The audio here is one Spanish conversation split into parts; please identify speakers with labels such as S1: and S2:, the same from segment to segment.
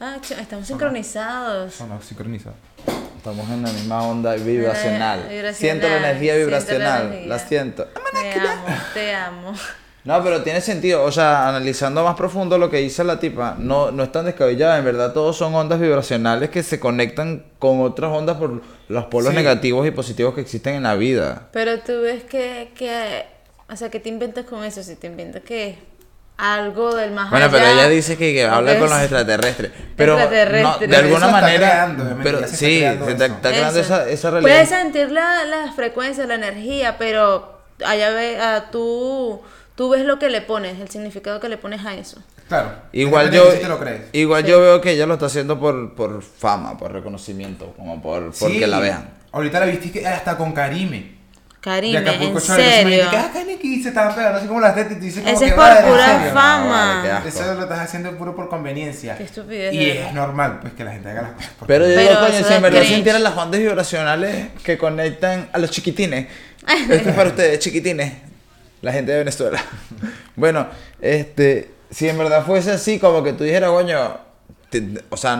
S1: Ah, estamos sincronizados.
S2: ¿O no? Sincroniza.
S3: Estamos en la misma onda vibracional.
S1: vibracional,
S3: Siento la energía
S1: siento la
S3: vibracional.
S1: energía.
S3: La siento.
S1: Te amo, te amo.
S3: No, pero tiene sentido. O sea, analizando más profundo lo que dice la tipa, no, no es tan descabellada. En verdad, todos son ondas vibracionales que se conectan con otras ondas por los polos
S2: Sí.
S3: negativos y positivos que existen en la vida.
S1: Pero tú ves que, que, o sea, que te inventas con eso, si te inventas que algo del más
S3: Bueno, pero
S1: allá,
S3: ella dice que, que habla con los extraterrestres. Pero no,
S1: Extraterrestres.
S3: de alguna
S2: Eso está
S3: manera.
S2: creando,
S3: pero
S2: se está
S3: sí,
S2: creando
S3: se está, está creando esa, esa
S1: Puedes
S3: realidad.
S1: sentir la, la frecuencia, la energía, pero allá ve, ah, tú, tú ves lo que le pones, el significado que le pones a eso.
S2: Claro.
S3: Igual yo,
S2: si te lo crees.
S3: igual yo veo que ella lo está haciendo por, por fama, por reconocimiento, como por porque
S2: Sí.
S3: la vean.
S2: Ahorita la viste que hasta con Karime.
S1: Karime,
S2: de
S1: en serio.
S2: dice ah, se estaban pegando así como las tetas y tú dices como
S1: Ese
S2: que,
S1: es por
S2: "Vale, en
S1: pura
S2: serio".
S1: fama.
S3: No, vale.
S2: Eso lo estás haciendo puro por conveniencia.
S1: Qué estupidez,
S2: Y es normal, pues, que la gente haga las cosas. por
S3: Pero yo
S1: Pero
S3: digo, coño, si en verdad sintieran las ondas vibracionales que conectan a los chiquitines. Esto es para ustedes, chiquitines. La gente de Venezuela. Bueno, este, si en verdad fuese así, como que tú dijeras, coño, te- o sea,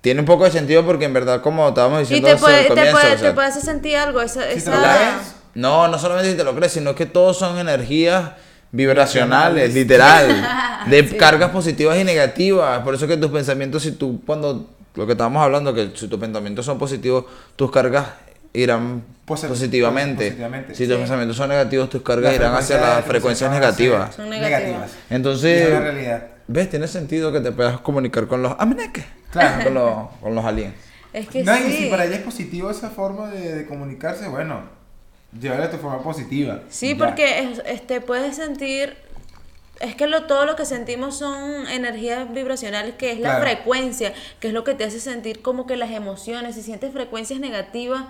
S3: tiene un poco de sentido porque en verdad, como estábamos
S1: Y
S3: diciendo
S1: te
S3: desde
S1: puede, te puede,
S3: o sea,
S1: te puede hacer sentir algo, esa...
S2: Si te
S1: esa...
S2: lo crees.
S3: no, no solamente si te lo crees, sino que todos son energías vibracionales, literal, de cargas positivas y negativas. Por eso que tus pensamientos, si tú, cuando lo que estábamos hablando, que si tus pensamientos son positivos, tus cargas irán
S2: Posi-
S3: positivamente.
S2: positivamente.
S3: Si tus pensamientos son negativos, tus cargas irán hacia las frecuencias negativas.
S1: Son negativas.
S2: Y
S3: Entonces,
S2: es la realidad.
S3: ¿ves? Tiene sentido que te puedas comunicar con los ameneques.
S2: Claro.
S3: Con los, con los aliens.
S1: Es que
S2: No, y si para ella es positivo esa forma de, de comunicarse, bueno, llévale de tu forma positiva.
S1: Sí,
S2: Ya.
S1: porque es- este, puedes sentir, es que lo, todo lo que sentimos son energías vibracionales, que es la
S2: Claro.
S1: frecuencia, que es lo que te hace sentir como que las emociones, si sientes frecuencias negativas,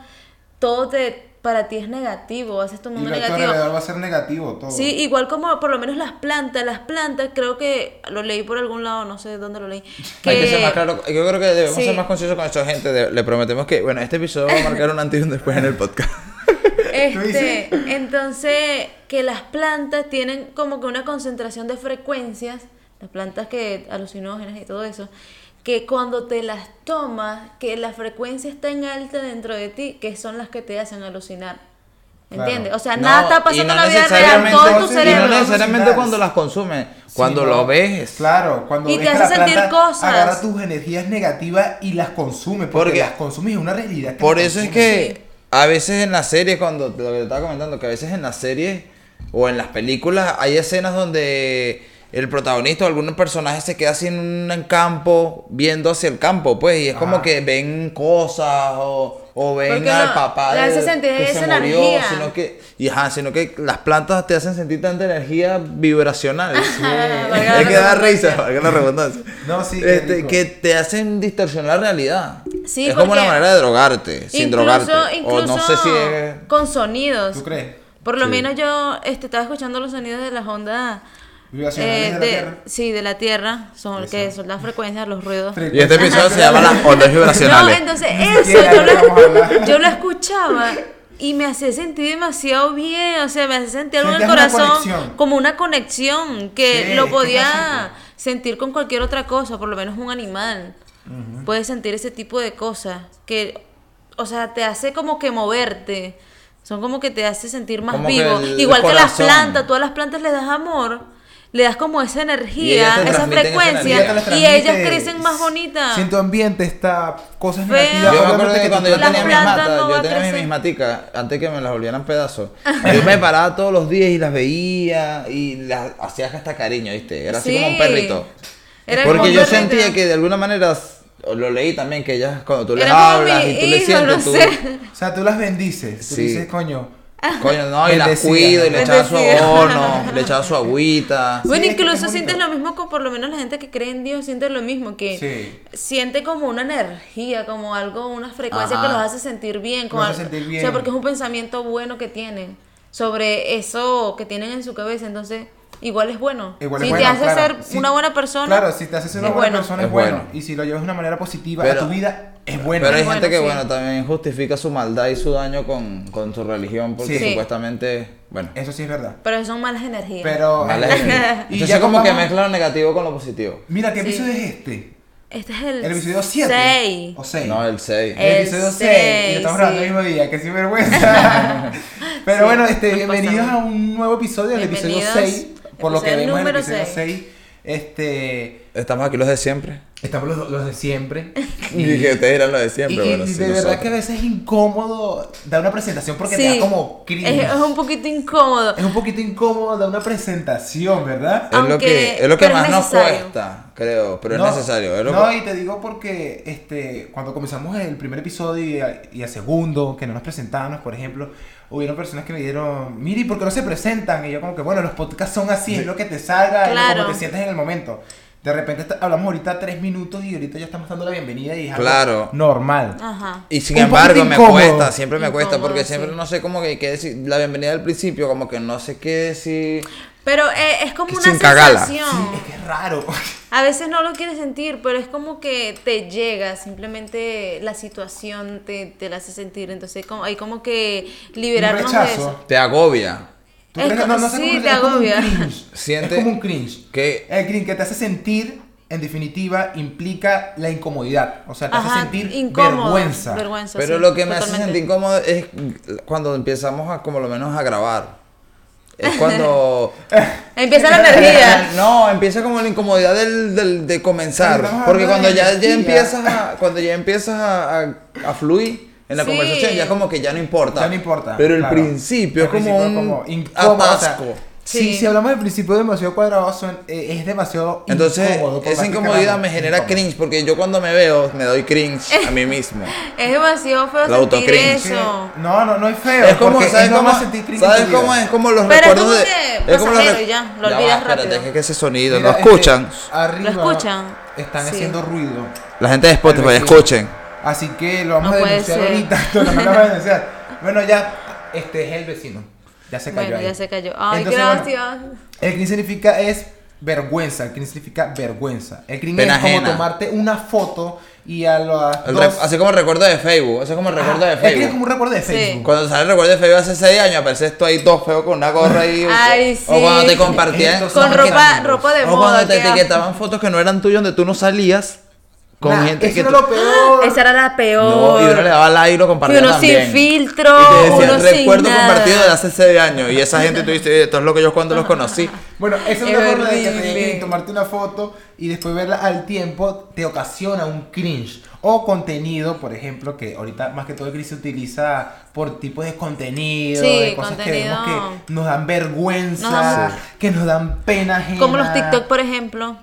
S1: todo te, para ti es negativo, haces tu
S2: Y
S1: mundo
S2: tu
S1: negativo.
S2: alrededor va a ser negativo todo.
S1: Sí, igual como por lo menos las plantas, las plantas, creo que lo leí por algún lado, no sé dónde lo leí. Que,
S3: Hay que ser más claro. Yo creo que debemos
S1: Sí.
S3: ser más concisos con esto, gente. De- le prometemos que, bueno, este episodio va a marcar un antes y un después en el podcast.
S1: Este, entonces, que las plantas tienen como que una concentración de frecuencias, las plantas que alucinógenas y todo eso, que cuando te las tomas, que la frecuencia está en alta dentro de ti, que son las que te hacen alucinar.
S2: Claro.
S1: ¿Entiendes? O sea,
S3: No,
S1: nada está pasando
S3: no
S1: en la vida real, todo en tu
S2: Y
S1: cerebro.
S3: no necesariamente cuando las consumes, cuando
S2: Sí,
S3: lo ves.
S2: Claro, cuando
S1: Y
S2: ves
S1: te hace
S2: la
S1: sentir
S2: planta
S1: cosas.
S2: Agarra tus energías negativas y las consume, porque,
S3: Porque-
S2: las consume y es una realidad. que
S3: Por eso es que a veces en las series, cuando lo que te estaba comentando, que a veces en las series o en las películas hay escenas donde el protagonista o algún personaje se queda así en un campo viendo hacia el campo, pues, y es como que ven cosas o, o ven
S1: Porque
S3: al
S1: no,
S3: papá
S1: le hace sentir
S3: que
S1: esa
S3: se murió, sino que, y ajá, sino que las plantas te hacen sentir tanta energía vibracional.
S1: La
S3: que da
S1: redundancia.
S3: risa, valga la redundancia.
S2: No, sí,
S3: Este, que te hacen distorsionar la realidad.
S1: Sí,
S3: es como una manera de drogarte, sin drogarte.
S1: incluso
S3: o no sé si es...
S1: con sonidos.
S2: ¿Tú crees?
S1: Por lo
S3: Sí.
S1: menos yo este, estaba escuchando los sonidos de las ondas eh,
S2: de la
S1: de-
S2: Tierra.
S1: sí, de la Tierra, son, que son las frecuencias, los ruidos.
S3: Y este episodio se llama las ondas
S1: No,
S3: vibracionales.
S1: entonces
S2: Ni
S1: eso yo
S2: lo
S1: yo lo escuchaba y me hacía sentir demasiado bien, o sea, me hacía sentir algo en el
S2: una
S1: corazón, como una conexión que
S2: Sí,
S1: lo podía sentir con cualquier otra cosa, por lo menos un animal. Puedes sentir ese tipo de cosas que, o sea, te hace como que moverte. Son como que te hace sentir más
S3: Como que
S1: vivo.
S3: el
S1: Igual que las plantas, todas las plantas le das amor, le das como esa energía, esa frecuencia,
S3: energía.
S1: Y
S2: las
S1: ellas crecen más bonitas.
S2: Si en tu ambiente está cosas
S1: Feo.
S2: negativas,
S3: Yo me acuerdo que cuando yo
S1: Las
S3: tenía mis matas,
S1: no
S3: yo tenía mis maticas, antes que me las volvieran pedazos, yo me paraba todos los días y las veía y las hacía hasta cariño, ¿viste? Era así
S1: Sí.
S3: como un perrito.
S1: Era
S3: Porque yo
S1: perrito.
S3: sentía que de alguna manera, lo leí también, que ellas cuando tú les
S1: Era
S3: hablas y tú le
S1: hijo,
S3: sientes,
S1: no
S3: tú,
S1: sé.
S2: O sea, tú las bendices. Tú
S3: Sí.
S2: dices, coño.
S3: coño, no, y las
S2: Bendecida.
S3: cuido y le echaba su abono, le echaba su agüita.
S1: Bueno,
S2: Sí,
S1: incluso
S2: es
S1: sientes lo mismo con por lo menos la gente que cree en Dios siente lo mismo, que
S2: Sí.
S1: siente como una energía, como algo, una frecuencia
S3: Ajá.
S1: que los hace sentir bien. Con
S2: Los hace
S1: algo-
S2: sentir
S1: O sea,
S2: bien.
S1: porque es un pensamiento bueno que tienen sobre eso que tienen en su cabeza. Entonces, igual es bueno.
S2: Igual
S1: si
S2: es
S1: te
S2: bueno,
S1: hace
S2: claro.
S1: ser una buena persona.
S2: Claro, si te haces una
S1: es
S2: buena
S1: bueno.
S2: persona
S3: Es
S2: es bueno.
S3: bueno.
S2: Y si lo llevas de una manera positiva
S3: Pero-
S2: a tu vida, es bueno.
S3: Pero hay
S1: Bueno,
S3: gente que,
S1: sí.
S3: bueno, también justifica su maldad y su daño con, con su religión porque
S2: Sí.
S3: supuestamente, bueno,
S2: Eso sí es verdad.
S1: Pero son malas energías.
S2: Pero.
S3: Vale.
S2: y
S3: Entonces
S2: ya
S3: como que mezcla lo negativo con lo positivo.
S2: Mira, ¿qué
S1: Sí.
S2: episodio es este?
S1: Este es el,
S2: El episodio 7.
S1: seis.
S2: O 6.
S3: No, el 6.
S2: El
S1: El
S2: episodio 6.
S1: seis,
S2: Y estamos grabando
S1: sí.
S2: el mismo día, que sinvergüenza. Pero
S1: Sí,
S2: bueno, este, bienvenidos
S1: pasamos.
S2: a un nuevo episodio, el episodio
S1: Bienvenidos,
S2: 6. Por lo que vemos en el
S1: número
S2: episodio
S1: seis.
S2: 6. Este.
S3: Estamos aquí los de siempre.
S2: Estamos los, los de siempre.
S3: Y que ustedes eran los de
S2: Y,
S3: siempre.
S2: y
S3: bueno,
S2: de
S3: sí,
S2: verdad
S3: nosotros.
S2: que a veces es incómodo dar una presentación porque te da como cringe.
S1: es, es un poquito incómodo.
S2: Es un poquito incómodo dar una presentación, ¿verdad?
S3: Es lo
S1: Aunque-
S3: que, es lo que más nos cuesta, creo. Pero
S2: No,
S3: es necesario. Es lo
S2: no,
S3: que-
S2: y te digo porque este, cuando comenzamos el primer episodio y, a- y el segundo, que no nos presentábamos, por ejemplo, hubieron personas que me dijeron, mire, ¿y por qué no se presentan? Y yo como que, bueno, los podcasts son así, es lo que te salga, es
S1: Claro.
S2: como te sientes en el momento. De repente está- hablamos ahorita tres minutos y ahorita ya estamos dando la bienvenida y es algo
S3: Claro.
S2: normal.
S1: Ajá.
S3: Y sin
S2: Un
S3: embargo, me cuesta, siempre me cuesta, porque
S1: sí.
S3: siempre no sé cómo que, que decir. La bienvenida al principio, como que no sé qué decir.
S1: Pero eh, es como
S3: Que
S1: una
S3: sin
S1: sensación.
S2: Sí, es que es raro.
S1: A veces no lo quieres sentir, pero es como que te llega, simplemente la situación te, te la hace sentir. Entonces como, hay como que liberarnos de
S2: rechazo.
S1: eso.
S3: Te agobia.
S2: ¿Tú
S1: Es
S2: crees no, no sé
S1: sí,
S2: cómo-
S1: te
S2: es como un
S1: agobia.
S2: cringe.
S3: Siente-
S2: Es como un cringe.
S3: Que
S2: El cringe que te hace sentir, en definitiva, implica la incomodidad. O sea, te hace sentir
S1: incómodo,
S2: vergüenza.
S1: vergüenza,
S3: Pero
S1: sí,
S3: lo que me hace sentir incómodo es cuando empezamos a, como lo menos, a grabar. Es cuando...
S1: Empieza la energía.
S3: No, empieza como la incomodidad del, del- de comenzar. Porque cuando ya, ya empiezas a, cuando ya empiezas a, a- a fluir en la
S1: Sí.
S3: conversación, ya como que ya no importa.
S2: Ya no importa.
S3: Pero el
S2: claro.
S3: principio es como
S2: principio
S3: un
S2: como incómodo, o sea,
S3: atasco.
S2: Sí,
S1: Sí.
S2: si hablamos del principio demasiado cuadrado, son- eh, es demasiado
S3: Entonces,
S2: incómodo.
S3: esa incomodidad me genera
S2: Incómodo.
S3: cringe, porque yo cuando me veo, me doy cringe a mí mismo.
S1: Es demasiado feo
S3: La
S1: sentir.
S2: Es
S1: eso.
S2: No, no, no es feo.
S3: Es como, ¿sabes
S2: es
S3: cómo, ¿sabes cómo es? Como los
S1: Pero es
S3: recuerdos
S1: como
S3: de... es como los
S1: y ya, lo
S3: va,
S1: olvidas
S3: espérate,
S1: rápido.
S3: es que ese sonido,
S2: Mira,
S3: ¿lo
S2: este,
S3: escuchan?
S2: arriba
S1: ¿Lo escuchan?
S2: Están
S1: Sí.
S2: haciendo ruido.
S3: La gente de Spotify, escuchen.
S2: Así que lo vamos
S1: No
S2: a denunciar ahorita. Lo vamos a denunciar. Bueno, ya, este es el vecino. Ya se cayó
S1: Bueno,
S2: ahí.
S1: ya se cayó. Ay,
S2: Entonces, bueno,
S1: gracias.
S2: el cringe significa es vergüenza. El cringe significa vergüenza. El cringe
S3: Pena
S2: es como tomarte una foto y a las dos...
S3: así como el recuerdo de Facebook, así como el recuerdo de
S2: Ah, el cringe es
S3: Facebook.
S2: como un recuerdo de
S1: Sí.
S2: Facebook.
S3: Cuando sale el recuerdo de Facebook hace 6 años, apareces tú ahí todo feo con una gorra ahí. o-
S1: Ay,
S3: O cuando
S1: sí.
S3: te compartían.
S1: Con ropa, ropa de
S3: o
S1: moda.
S3: cuando te etiquetaban fotos que no eran tuyas, donde tú no salías. Con
S2: Nah,
S3: gente
S2: eso
S3: que.
S2: no
S3: tú-
S2: lo peor.
S1: Esa era la peor.
S3: No, y uno le daba like y lo
S1: Y
S3: compartía
S1: uno
S3: también.
S1: sin filtro,
S3: Y te decía,
S1: uno sin
S3: recuerdo
S1: nada.
S3: compartido de hace 6 años. Y esa gente tú dices, esto es lo que yo cuando los conocí.
S2: Bueno, esa es una forma de que y tomarte una foto y después verla al tiempo te ocasiona un cringe. O contenido, por ejemplo, que ahorita más que todo el cringe se utiliza por tipos de contenido,
S1: Sí,
S2: de cosas que vemos
S1: contenido.
S2: que nos dan vergüenza,
S1: Nos dan-
S2: que nos dan pena ajena.
S1: Como los TikTok, por ejemplo.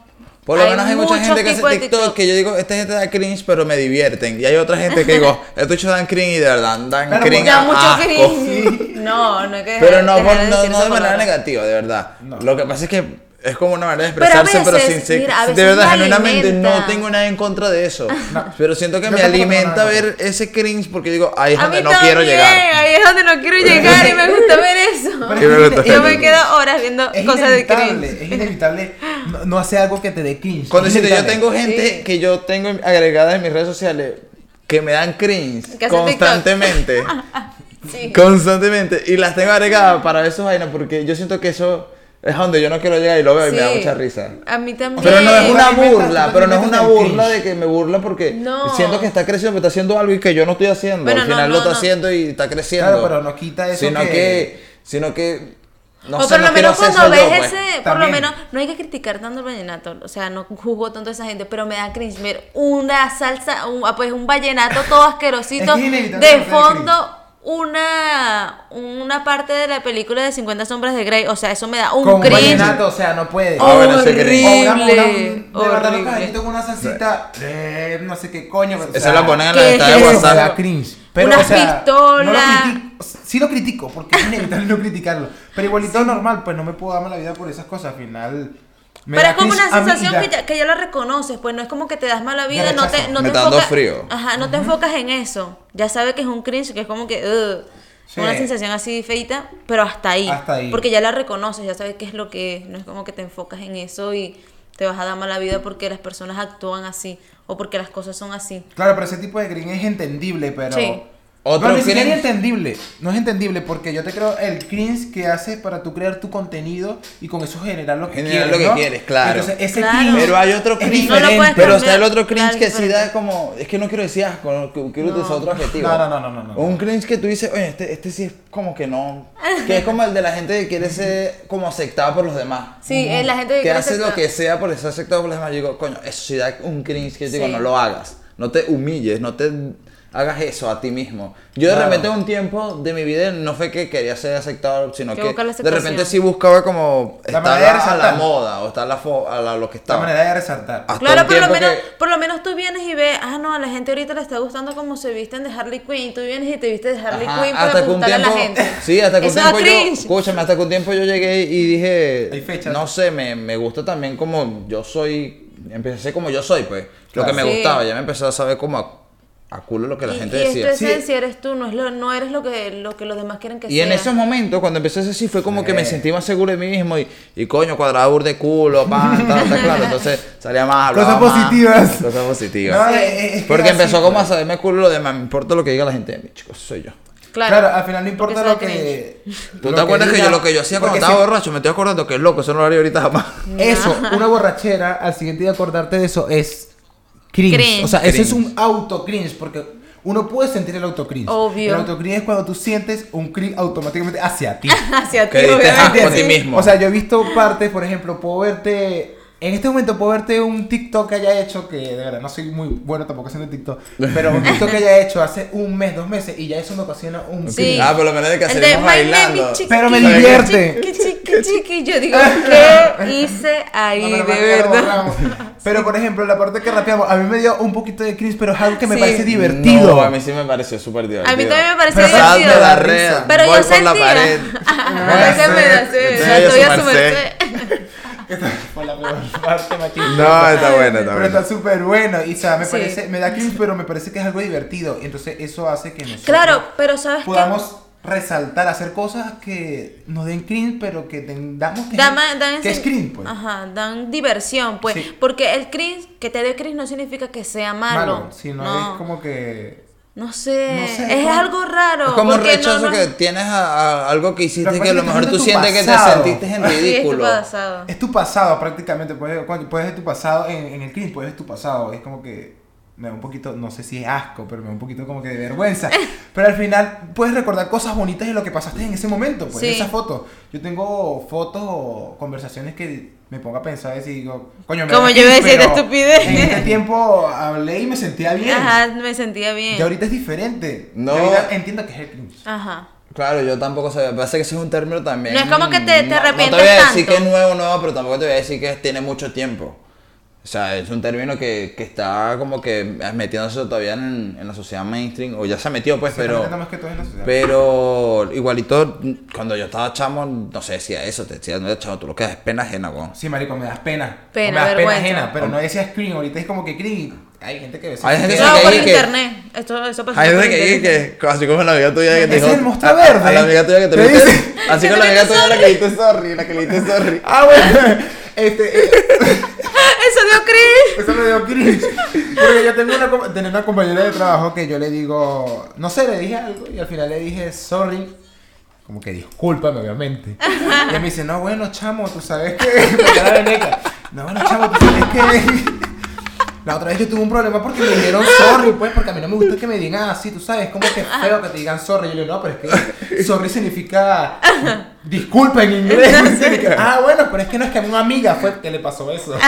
S3: Por lo menos hay mucha gente que hace TikTok, que yo digo, esta gente da cringe, pero me divierten. Y hay otra gente que digo, estos bichos dan cringe y de verdad dan
S2: Pero
S3: cringe.
S2: porque
S1: Da
S3: a
S1: mucho
S3: asco.
S1: cringe. No, no hay que
S3: Pero no,
S1: de
S3: no, de manera negativa, de verdad.
S2: No.
S3: Lo que pasa es que es como una manera de expresarse, pero,
S1: veces,
S3: sin ser.
S1: mira,
S3: de verdad,
S1: me
S3: genuinamente no tengo nada en contra de eso. Pero siento que me alimenta
S2: nada
S3: ver ese cringe porque digo, ahí es donde no quiero llegar.
S1: ahí es donde no quiero llegar y me gusta ver eso. Yo me quedo horas viendo
S2: es
S1: cosas de cringe.
S2: es inevitable no, no hacer algo que te dé cringe.
S3: Cuando decirte, yo tengo gente
S1: Sí.
S3: que yo tengo agregada en mis redes sociales que me dan cringe constantemente.
S1: Sí.
S3: constantemente. Y las tengo agregadas para esos vainas porque yo siento que eso es a donde yo no quiero llegar y lo veo y me da mucha risa.
S1: A mí también.
S3: Pero no es una burla, pero no es una burla de que me burla porque
S1: No.
S3: siento que está creciendo, que está haciendo algo y que yo no estoy haciendo.
S1: Bueno,
S3: Al final
S1: no,
S3: lo está
S1: no.
S3: haciendo y está creciendo.
S2: Claro, pero no quita eso
S3: sino
S2: que...
S3: que... sino que no
S1: o
S3: sé,
S1: por lo menos cuando ves
S3: yo, pues.
S1: ese, por
S2: También.
S1: lo menos, no hay que criticar tanto el vallenato, o sea, no juzgo tanto a esa gente, pero me da cringe ver una salsa, un, ah, pues un vallenato todo asquerosito, de fondo una, una parte de la película de 50 sombras de Grey, o sea, eso me da un
S2: Con un
S1: cringe.
S2: vallenato, o sea, no puede.
S3: Ah, bueno, ese cringe.
S2: O una, una,
S1: Horrible,
S2: un- de verdad,
S1: horrible.
S2: con una salsita, eh, no sé qué coño. o
S3: Esa
S2: sea,
S3: la ponen en la
S1: ¿qué
S3: lista de
S2: me
S3: WhatsApp.
S2: da cringe. Pero,
S1: Una
S2: o sea,
S1: pistola.
S2: No lo critico, sí lo critico, porque es inevitable no criticarlo. Pero igualito normal, pues no me puedo darme la vida por esas cosas. Al final. Me
S1: Pero es como una sensación que ya, que ya la reconoces, pues no es como que te das mala vida, no te, no
S3: Me
S1: te enfocas,
S3: frío.
S1: Ajá, no te enfocas en eso. Ya sabes que es un cringe, que es como que
S2: Sí.
S1: una sensación así feita, pero hasta ahí.
S2: Hasta ahí.
S1: Porque ya la reconoces, ya sabes qué es lo que es. No es como que te enfocas en eso y te vas a dar mala vida porque las personas actúan así o porque las cosas son así.
S2: Claro, pero ese tipo de cringe es entendible, pero.
S1: Sí.
S3: Otro
S2: no, ni siquiera
S3: cringe.
S2: es entendible. No es entendible porque yo te creo el cringe que haces para tú crear tu contenido y con eso generar lo que
S3: Generar
S2: quieres.
S3: lo que
S2: ¿no?
S3: quieres, claro.
S2: Entonces, ese
S1: Claro.
S2: cringe.
S3: Pero hay otro
S2: es
S3: cringe.
S1: No
S2: diferente.
S3: Pero está el otro cringe
S1: Claro,
S3: que sí da como. Es que no quiero decir asco, que quiero
S1: No.
S3: utilizar otro adjetivo.
S2: No, no, no, no, no, no.
S3: Un cringe que tú dices, oye, este, este sí es como que no. Que es como el de la gente que quiere ser como aceptada por los demás.
S1: Sí, es la gente que
S3: Que
S1: quiere
S3: hace
S1: aceptar.
S3: lo que sea por ser aceptado por los demás. Yo digo, coño, eso sí da un cringe que yo digo,
S1: Sí.
S3: no lo hagas. No te humilles, no te hagas eso a ti mismo. Yo de repente un tiempo de mi vida no fue que quería ser aceptado, sino
S1: Que la
S3: de repente sí buscaba como
S2: La
S3: estar
S2: de
S3: a, la moda o estar a, la a la- lo que
S2: La
S3: estaba.
S2: manera de resaltar.
S3: Hasta
S1: Claro, por lo,
S3: tiempo
S1: menos,
S3: que-
S1: por lo menos tú vienes y ves, ah, no, a la gente ahorita le está gustando cómo se visten de Harley Quinn. Tú vienes y te vistes de Harley
S3: Ajá,
S1: Quinn para
S3: hasta que un
S1: a la
S3: tiempo,
S1: gente.
S3: sí, hasta que un tiempo yo, escúchame, hasta que un tiempo yo llegué y dije,
S2: Hay
S3: no sé, me, me gusta también como yo soy, empecé como yo soy, pues, lo que me
S1: Sí.
S3: gustaba, ya me empecé a saber como a, culo lo que la
S1: Y-
S3: gente
S1: y
S3: decía.
S1: es tu
S2: Sí.
S1: esencia, eres tú, no, es lo, no eres lo que, lo que los demás quieren que
S3: Y en
S1: seas.
S3: esos momentos, cuando empecé a hacer así, fue como que me sentí más seguro de mí mismo y, y coño, cuadrado de culo, pan, tal, tal, claro. Entonces salía más, hablaba
S2: Cosas
S3: más.
S2: positivas.
S3: Cosas positivas.
S2: No, es- es- es
S3: Porque
S2: así,
S3: empezó como a saberme culo lo demás, me importa lo que diga la gente de mí, chicos, soy yo.
S1: Claro,
S2: Claro, al final no importa lo que.
S3: ¿Tú
S2: lo
S3: te acuerdas que, yo lo que yo hacía cuando estaba
S2: si-
S3: borracho? Me estoy acordando que es loco, eso no lo haría ahorita jamás.
S2: Eso, una borrachera, al siguiente día acordarte de eso es cringe.
S1: Cringe.
S2: O sea, eso es
S3: Cringe.
S2: un auto cringe porque uno puede sentir el auto cringe.
S1: Obvio.
S2: El auto cringe es cuando tú sientes un cringe automáticamente hacia ti.
S1: hacia ti, obviamente.
S3: con ti mismo.
S2: O sea, yo he visto partes, por ejemplo, puedo verte. En este momento puedo verte un TikTok que haya hecho, que de verdad no soy muy bueno tampoco haciendo TikTok, pero un TikTok que haya hecho hace un mes, dos meses, y ya eso me ocasiona un
S1: Sí.
S3: Ah, por lo menos de que
S1: Name
S3: bailando.
S1: Chiqui,
S2: Pero me divierte.
S1: Chiqui, chiqui, chiqui. Yo digo, ¿qué hice ahí,
S2: No,
S1: de verdad?
S2: Pero por ejemplo, la parte que rapeamos, a mí me dio un poquito de cringe, pero es algo que me
S1: Sí.
S2: parece divertido.
S3: No, a mí sí me pareció súper divertido.
S1: A mí también me pareció
S2: Pero
S1: divertido.
S3: de la
S2: Pero
S3: red,
S1: Pero
S3: voy
S1: yo
S3: por la
S1: sentía.
S3: pared.
S1: Me la
S3: a su merced.
S2: Esta fue la peor parte, machista.
S3: No, está buena, está
S2: Pero está súper bueno. Y o sea, me
S1: Sí.
S2: parece, me da cringe, pero me parece que es algo divertido. Entonces eso hace que nosotros
S1: Claro, pero ¿sabes qué?
S2: podamos resaltar, hacer cosas que nos den cringe, pero que tengamos que,
S1: dan
S2: que es cringe, pues.
S1: Ajá, dan diversión, pues.
S2: Sí.
S1: Porque el cringe, que te dé cringe no significa que sea malo.
S2: Malo, sino es como que
S1: No sé,
S2: No sé,
S1: es algo raro.
S3: Es como un
S1: porque no-
S3: rechazo
S1: no-
S3: que tienes a, a algo que hiciste
S2: que
S3: que a lo mejor
S2: es
S3: tú
S2: tu
S3: sientes que te sentiste en
S1: Sí, es tu
S3: ridículo.
S1: pasado.
S2: es tu pasado prácticamente. Puedes, cuando- puedes ver tu pasado en, en el cringe, puedes ver tu pasado. Es como que me da un poquito, no sé si es asco, pero me da un poquito como que de vergüenza. pero al final puedes recordar cosas bonitas de lo que pasaste en ese momento, pues,
S1: Sí.
S2: esa foto. Yo tengo fotos o conversaciones que me pongo a pensar y digo, coño, me
S1: Como
S2: da
S1: yo iba a decir, estupidez.
S2: En este tiempo hablé y me sentía bien.
S1: Ajá, me sentía bien.
S2: Y ahorita es diferente.
S3: No.
S2: Ahorita entiendo que es el cringe.
S1: Ajá.
S3: Claro, yo tampoco sabía. Parece que ese es un término también.
S1: No es como que te- te
S3: no- No,
S1: arrepientas
S3: te voy a decir
S1: tanto.
S3: que es nuevo, nuevo, pero tampoco te voy a decir que tiene mucho tiempo. O sea, es un término que, que está como que metiéndose todavía en, en la sociedad mainstream, o ya se metió, pues,
S2: Se está
S3: pero.
S2: más que todo en la sociedad.
S3: Pero igualito, cuando yo estaba chamo, no sé, decía eso, te decía, no chamo, tú lo que das es pena ajena, weón.
S2: Sí, marico, me das pena.
S1: Pena,
S2: O me das pena
S1: vergüenza.
S2: ajena, pero no decías cringe. Ahorita es como que cringe. Hay gente que ve
S3: Hay gente
S1: No,
S3: que
S1: por
S3: dice que-
S1: internet. Esto, eso pasó
S3: Hay gente que dice que, así como la amiga tuya que te dijo.
S2: es el monstruo
S3: a- a-
S2: verde.
S3: A la amiga tuya que te
S2: ¿Te
S3: dice.
S2: dice?
S3: Así
S1: te
S3: la amiga tuya la que dijiste sorry, la que le dijiste sorry.
S2: Ah, bueno. Este, eh,
S1: Eso dio cringe.
S2: eso me dio cringe. Porque yo tengo una, tenía una compañera de trabajo que yo le digo, no sé, le dije algo y al final le dije sorry. Como que discúlpame, obviamente. Y me dice, no, bueno, chamo, tú sabes que. No, bueno, chamo, tú sabes que. La otra vez yo tuve un problema porque me dijeron sorry, pues, porque a mí no me gusta que me digan así, tú sabes, como que es feo que te digan sorry. Yo le digo, no, pero es que sorry significa disculpa en inglés. ah, bueno, pero es que no es que a una amiga fue que le pasó eso.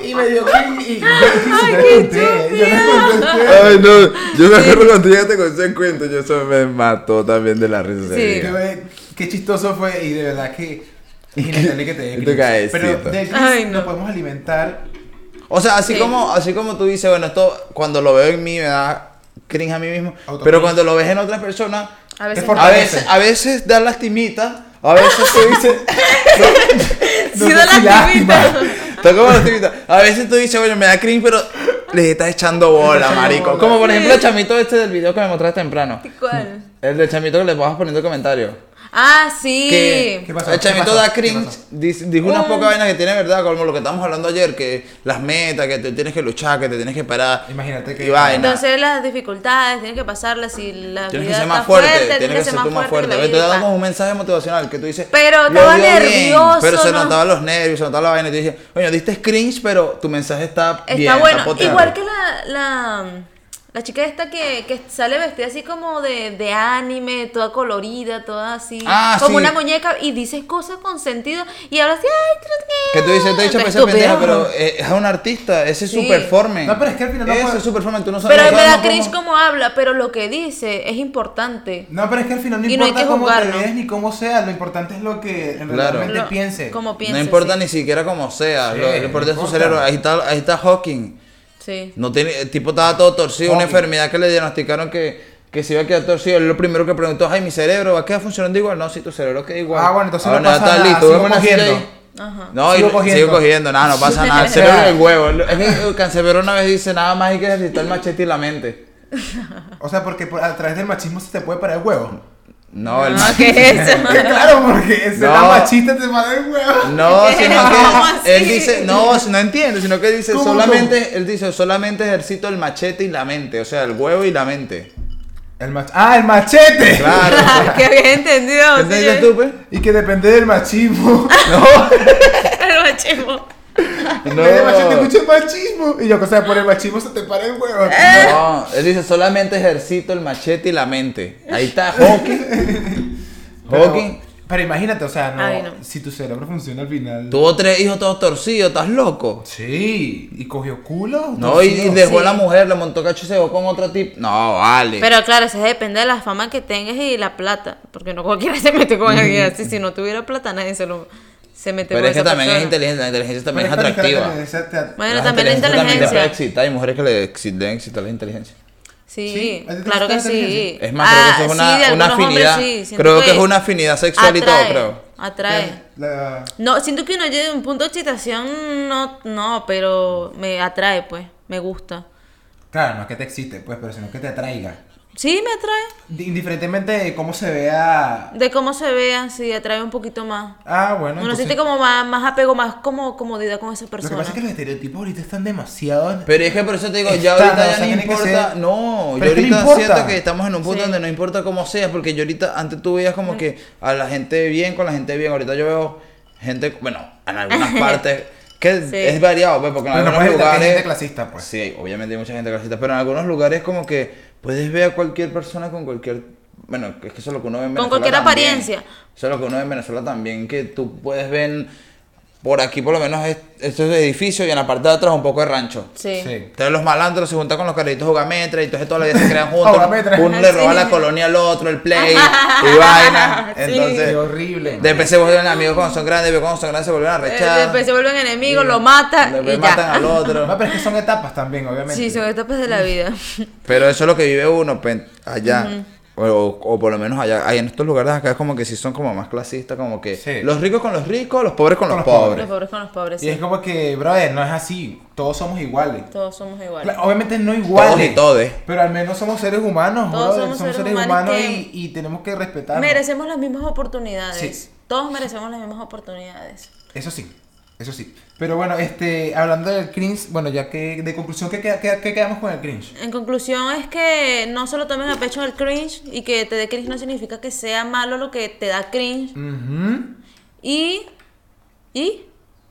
S2: y me dio cringe y yo le conté, yo le conté.
S3: Ay, no, yo me acuerdo cuando llegaste con ese cuento, yo eso me mató también de la risa.
S1: Sí.
S2: Qué, qué chistoso fue y de verdad que inevitable que te dé
S3: Y.
S2: Pero de cringe
S1: Ay, no.
S2: lo podemos alimentar.
S3: O sea, así
S1: Sí.
S3: como así como tú dices, bueno, esto cuando lo veo en mí me da cringe a mí mismo,
S2: Autocringe.
S3: pero cuando lo ves en otras personas,
S1: A veces
S3: a veces, a veces da lastimita, a veces tú dices,
S1: Sí,
S2: No
S1: da
S2: sé si
S1: lastimita.
S3: está como lastimita, a veces tú dices, bueno, me da cringe, pero le estás echando bola, marico. Como por ejemplo el chamito este del video que me mostraste temprano.
S1: ¿Cuál?
S3: El del chamito que le vas poniendo comentarios.
S1: Ah, sí.
S3: Que
S2: ¿Qué pasó?
S3: el
S2: ¿Qué
S3: chamito
S2: pasó?
S3: da
S2: ¿Qué
S3: cringe. Dijo unas
S1: Un-
S3: pocas vainas que tiene verdad, como lo que estábamos hablando ayer, que las metas, que te tienes que luchar, que te tienes que parar.
S2: Imagínate que-
S3: vaina.
S1: Entonces las dificultades, tienes que pasarlas y la
S3: Tienes que ser más
S1: está
S3: fuerte,
S1: fuerte,
S3: tienes que ser tú más fuerte.
S1: la
S3: Te
S1: vida
S3: da
S1: y pa.
S3: como un mensaje motivacional que tú dices.
S1: Pero
S3: "Lo
S1: estaba
S3: dio bien",
S1: nervioso,
S3: Pero se
S1: ¿no?
S3: notaban los nervios, se notaba la vaina. Y tú dices, oye, diste cringe, pero tu mensaje está
S1: Está
S3: bien.
S1: bueno.
S3: potente".
S1: Igual que la, la, la chica esta que, que sale vestida así como de, de anime, toda colorida, toda así.
S3: Ah,
S1: como
S3: sí.
S1: una muñeca y dices cosas con sentido y ahora sí, ay,
S3: Que tú dices, te he dicho pendeja,
S1: estúpido.
S3: pero eh, es un artista, ese es
S1: Sí.
S3: su performance.
S2: No, pero es que al final no
S3: Ese
S2: puede-
S3: es su performance, tú no sabes.
S1: Pero
S3: no
S1: me da cringe
S3: cómo-
S1: como habla, pero lo que dice es importante.
S2: No, pero es que al final no
S1: Y no hay
S2: importa
S1: que
S2: cómo te veas ni cómo sea, lo importante es lo que
S3: Claro.
S2: realmente
S1: Lo-
S2: piense.
S1: Como piensa.
S3: No importa
S1: sí.
S3: ni siquiera cómo sea,
S2: Sí,
S3: lo, lo
S2: no
S3: importante es su cerebro. Ahí está, ahí está Hawking.
S1: Sí.
S3: No tiene, el tipo estaba todo torcido, una enfermedad que le diagnosticaron que, que se iba a quedar torcido. Él lo primero que preguntó, ay, mi cerebro va a quedar funcionando igual. No, si tu cerebro queda igual.
S2: Ah, bueno, entonces
S3: Ah,
S2: no pasa
S3: está
S2: nada,
S3: listo.
S2: sigo cogiendo.
S1: Ajá.
S3: No,
S2: Sigo
S3: y
S2: cogiendo.
S3: sigo cogiendo, nada, no pasa nada. El cerebro y el huevo. Es que el cancerbero una vez dice, nada más hay que ejercitar el machete y la mente.
S2: O sea, porque por- a través del machismo se te puede parar el huevo.
S3: No, el machete.
S1: ¿Qué es eso?
S2: claro, porque ese
S3: No.
S2: la machista te el huevo.
S3: No, sino
S1: ¿Cómo
S3: que él dice, no, no entiende, sino que dice
S2: ¿Cómo,
S3: solamente, él dice, solamente ejercito el machete y la mente, o sea, el huevo y la mente.
S2: El mach ah, el machete.
S3: Claro.
S1: que había entendido.
S3: ¿Qué
S1: sí,
S3: entendiste tú, pues?
S2: Y que depende del machismo.
S1: El machismo.
S3: No.
S2: El machismo. Y yo, o sea, por el machismo se te para el huevo.
S1: Eh.
S3: No, él dice solamente ejercito el machete y la mente. Ahí está Hawking. Hawking
S2: pero imagínate, o sea, no,
S1: Ay, no.
S2: si tu cerebro funciona al final.
S3: tuvo tres hijos todos torcidos, ¿estás loco?
S2: Sí, y cogió culo.
S3: No, y, dejó a la mujer, le montó cacho y se con otro tipo. No, vale.
S1: Pero claro, eso depende de la fama que tengas y la plata. Porque no cualquiera se mete con alguien así. Si no tuviera plata, nadie se lo se mete
S3: Pero
S1: con
S3: es que también es
S1: persona.
S3: inteligente, la inteligencia también
S2: Pero
S3: es atractiva.
S1: Bueno, también la
S3: inteligencia excitar, hay mujeres que le deben excitar la inteligencia.
S1: Sí,
S2: Sí, ¿a ti te
S1: claro que sí.
S3: Es más, creo que eso es
S1: Ah,
S3: una,
S1: sí,
S3: una
S1: algunos hombres
S3: afinidad.
S1: sí,
S3: creo que es una afinidad sexual y todo,
S1: atrae,
S3: creo.
S1: Atrae.
S2: La-
S1: No, siento que no llegue a un punto de excitación, no, no, pero me atrae, pues, me gusta.
S2: Claro, no es que te excite, pues, pero sino que te atraiga.
S1: Sí, me atrae.
S2: Di- Indiferentemente de cómo se vea.
S1: De cómo se vea, sí, atrae un poquito más.
S2: Ah, bueno.
S1: Uno
S2: entonces-
S1: siente como más, más apego, más como comodidad con esa
S2: Lo que
S1: persona.
S2: pasa es que los estereotipos ahorita están demasiado.
S3: Pero es que por eso te digo, ya
S2: Está,
S3: ahorita
S2: o
S3: ya
S2: sea,
S3: no importa.
S2: ser-
S3: No,
S2: Pero
S3: yo
S2: no
S3: ahorita
S2: importa.
S3: siento que estamos en un punto
S1: Sí.
S3: donde no importa cómo seas, porque yo ahorita, antes tú veías como que a la gente bien con la gente bien. Ahorita yo veo gente, bueno, en algunas partes, que
S1: Sí.
S3: es variado, pues, porque en
S2: Pero no
S3: algunos
S2: que hay
S3: lugares.
S2: gente clasista, pues.
S3: Sí, obviamente hay mucha gente clasista, pero en algunos lugares como que puedes ver a cualquier persona con cualquier... Bueno, es que eso es lo que uno ve en
S1: Con
S3: Venezuela
S1: cualquier
S3: también.
S1: apariencia.
S3: Eso es lo que uno ve en Venezuela también, que tú puedes ver... Por aquí por lo menos es, esto es edificio y en la parte de atrás un poco de rancho.
S1: Sí.
S2: Sí.
S3: Entonces los malandros se juntan con los carritos jugametra y entonces toda la vida se crean juntos. Uno le roba
S1: Sí.
S3: la colonia al otro, el play y vaina.
S1: Sí.
S3: Entonces,
S2: Qué horrible.
S3: después se vuelven amigos cuando son grandes, después cuando son grandes se vuelven a
S1: Eh,
S3: rechazar.
S1: Después se vuelven enemigos, lo matan
S3: Después
S1: y
S3: matan
S1: ya.
S3: al otro.
S2: No, pero es que son etapas también, obviamente.
S1: Sí, son etapas de la vida.
S3: Pero eso es lo que vive uno pues, allá. O, o por lo menos allá. Ahí en estos lugares acá es como que sí son como más clasistas, como que
S2: Sí.
S3: los ricos con los ricos, los pobres con,
S2: Con
S3: los,
S2: los pobres.
S3: pobres.
S1: Los pobres con los pobres.
S2: Y
S1: sí.
S2: es como que, brother, no es así. Todos somos iguales.
S1: Todos somos iguales.
S2: Claro, Obviamente no
S3: Todos
S2: iguales.
S3: y todes.
S2: Pero al menos somos seres humanos,
S1: Todos
S2: brother.
S1: somos seres humanos
S2: y, y tenemos que respetarnos.
S1: Merecemos las mismas oportunidades.
S2: Sí.
S1: Todos merecemos las mismas oportunidades.
S2: Eso sí, eso sí. Pero bueno, este, hablando del cringe, bueno, ya que de conclusión, ¿qué, queda- qué- qué quedamos con el cringe?
S1: En conclusión es que no solo tomen a pecho el cringe y que te dé cringe no significa que sea malo lo que te da cringe. Y... ¿Y?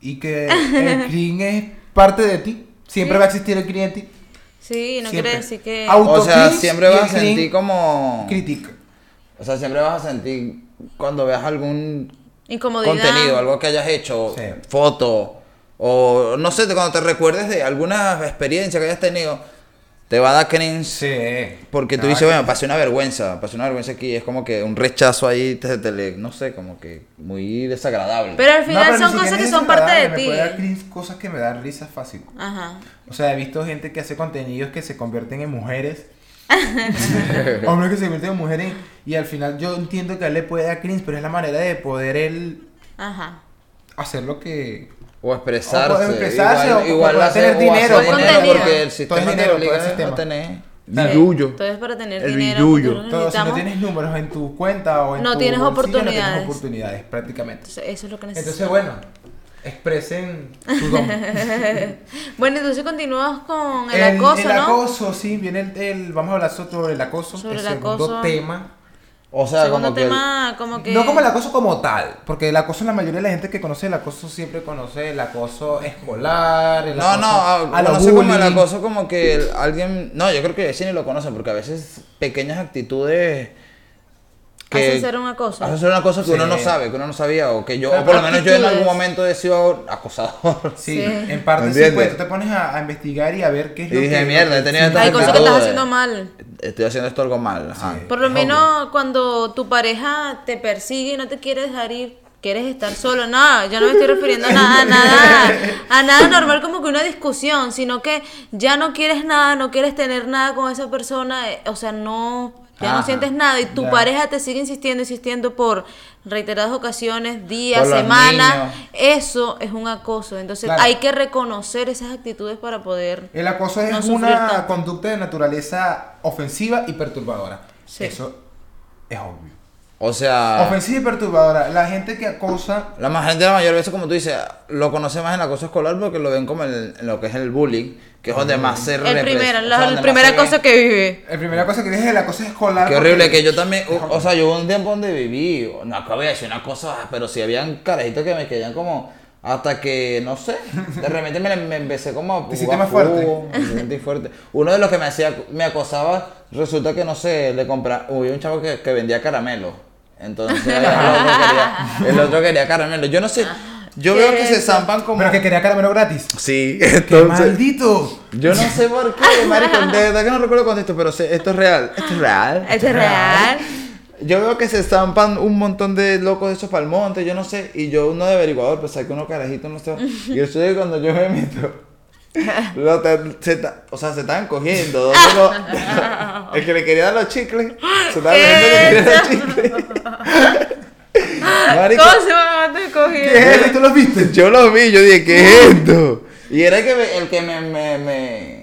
S2: Y que el cringe es parte de ti. Siempre
S1: Sí.
S2: va a existir el cringe en ti.
S1: Sí, no
S2: Siempre.
S1: quiere decir que...
S3: O sea, siempre vas a sentir como.
S2: Critica.
S3: O sea, siempre vas a sentir cuando veas algún
S1: Incomodidad.
S3: contenido, algo que hayas hecho,
S2: Sí.
S3: foto, o no sé, cuando te recuerdes de alguna experiencia que hayas tenido, te va a dar cringe.
S2: Sí.
S3: Porque tú dices, bueno, pasé una vergüenza, pasé una vergüenza aquí, es como que un rechazo ahí, te, te le- no sé, como que muy desagradable.
S1: Pero al
S2: No,
S1: final
S2: pero ni
S1: son cosas que son parte de ti.
S2: Me puede dar cringe cosas que me dan risa fácil.
S1: Ajá.
S2: O sea, he visto gente que hace contenidos que se convierten en mujeres. Hombres que se convierten en mujeres. Y al final yo entiendo que a él le puede dar cringe, pero es la manera de poder él
S1: Ajá.
S2: hacer lo que.
S3: o expresarse.
S2: O poder expresarse,
S3: igual,
S2: o
S3: igual
S2: poder
S3: hacer-
S2: tener
S3: o
S2: dinero,
S3: hacer dinero, porque el
S2: Todo
S3: sistema
S2: es
S3: te
S2: dinero,
S3: obliga
S2: todo es sistema.
S3: a tener. Billullo.
S1: Todo es para tener
S3: El
S1: dinero. lo
S2: Todo, si no tienes números en tu cuenta o en
S1: No
S2: tu
S1: tienes
S2: bolsillo,
S1: oportunidades.
S2: No tienes oportunidades, prácticamente.
S1: Entonces, eso es lo que necesitamos.
S2: Entonces, bueno, expresen su don.
S1: bueno, entonces continuamos con el, acoso,
S2: el
S1: ¿no?
S2: acoso, sí, viene el, el- vamos a hablar sobre el acoso,
S1: Sobre
S2: el
S1: el
S2: segundo
S1: acoso.
S2: tema.
S3: O sea,
S1: Segundo
S3: como que.
S1: tema, como que...
S2: No como el acoso como tal, porque el acoso, la mayoría de la gente que conoce el acoso siempre conoce el acoso escolar, el
S3: No,
S2: acoso
S3: no,
S2: a
S3: conoce como el acoso como que el- alguien... No, yo creo que sí ni lo conocen porque a veces pequeñas actitudes...
S1: Hacen ser un acoso.
S3: Hacen ser una cosa que uno no sabe, que uno no sabía o que yo...
S2: Pero
S3: O por lo menos yo en algún momento he sido acosador.
S2: Sí,
S1: Sí.
S2: en parte sí, pues tú te pones a, a investigar y a ver qué es
S3: Y
S2: lo
S3: dije,
S2: que...
S3: mierda,
S2: que-
S3: he tenido
S2: sí.
S3: esta
S1: Hay cosas que estás haciendo mal.
S3: Estoy haciendo esto algo mal. Ajá.
S2: Sí.
S1: Por lo
S2: Es
S1: menos cuando tu pareja te persigue y no te quiere dejar ir, quieres estar solo, nada, yo no me estoy refiriendo a nada, a nada, a nada normal como que una discusión, sino que ya no quieres nada, no quieres tener nada con esa persona, eh, o sea, no, ya no sientes nada y tu
S2: ya.
S1: pareja te sigue insistiendo, insistiendo por reiteradas ocasiones, días, semanas, eso es un acoso, entonces
S2: Claro.
S1: hay que reconocer esas actitudes para poder...
S2: El acoso es
S1: No
S2: una
S1: tanto.
S2: conducta de naturaleza ofensiva y perturbadora.
S1: Sí.
S2: Eso es obvio.
S3: O sea...
S2: Ofensiva y perturbadora. La gente que acosa
S3: La más gente, la mayor veces, como tú dices, lo conoce más en acoso escolar porque lo ven como el- en lo que es el bullying, que es donde más se
S1: El
S3: o
S1: la,
S3: sea,
S1: el
S3: donde
S1: primer
S3: más se ve.
S1: acoso que vive.
S2: La primera cosa que dije es el acoso escolar.
S3: Qué horrible, que yo también, o, o sea, yo hubo un tiempo donde viví, no acabo de decir una cosa, pero sí habían carajitos que me querían como, hasta que, no sé, de repente me, me empecé como a jugar
S2: más fuerte.
S3: fútbol, me sentí fuerte. Uno de los que me hacía, me acosaba, resulta que, no sé, le compraba, hubo un chavo que, que vendía caramelo, entonces el otro, quería, el otro quería caramelo, yo no sé, yo
S1: ¿Qué
S3: veo que se zampan como...
S2: Pero que quería caramelo gratis.
S3: Sí,
S2: ¡Qué
S3: entonces...
S2: maldito!
S3: Yo no sé por qué, marico, de verdad que no recuerdo con esto, pero sé- esto es real, esto es real.
S1: ¿Esto es real?
S3: Yo veo que se estampan un montón de locos de esos monte, yo no sé, y yo uno de averiguador, pues saqué unos carajitos, no sé, y eso es cuando yo me meto, lo te- se o sea, se estaban cogiendo, el que le quería dar los chicles, se estaba cogiendo el que le quería dar los chicles. Marico,
S1: ¿Cómo se van a coger?
S2: ¿Qué es? ¿Tú los viste?
S3: yo lo vi, yo dije, ¿qué es esto? Y era el que me, el que me, me, me-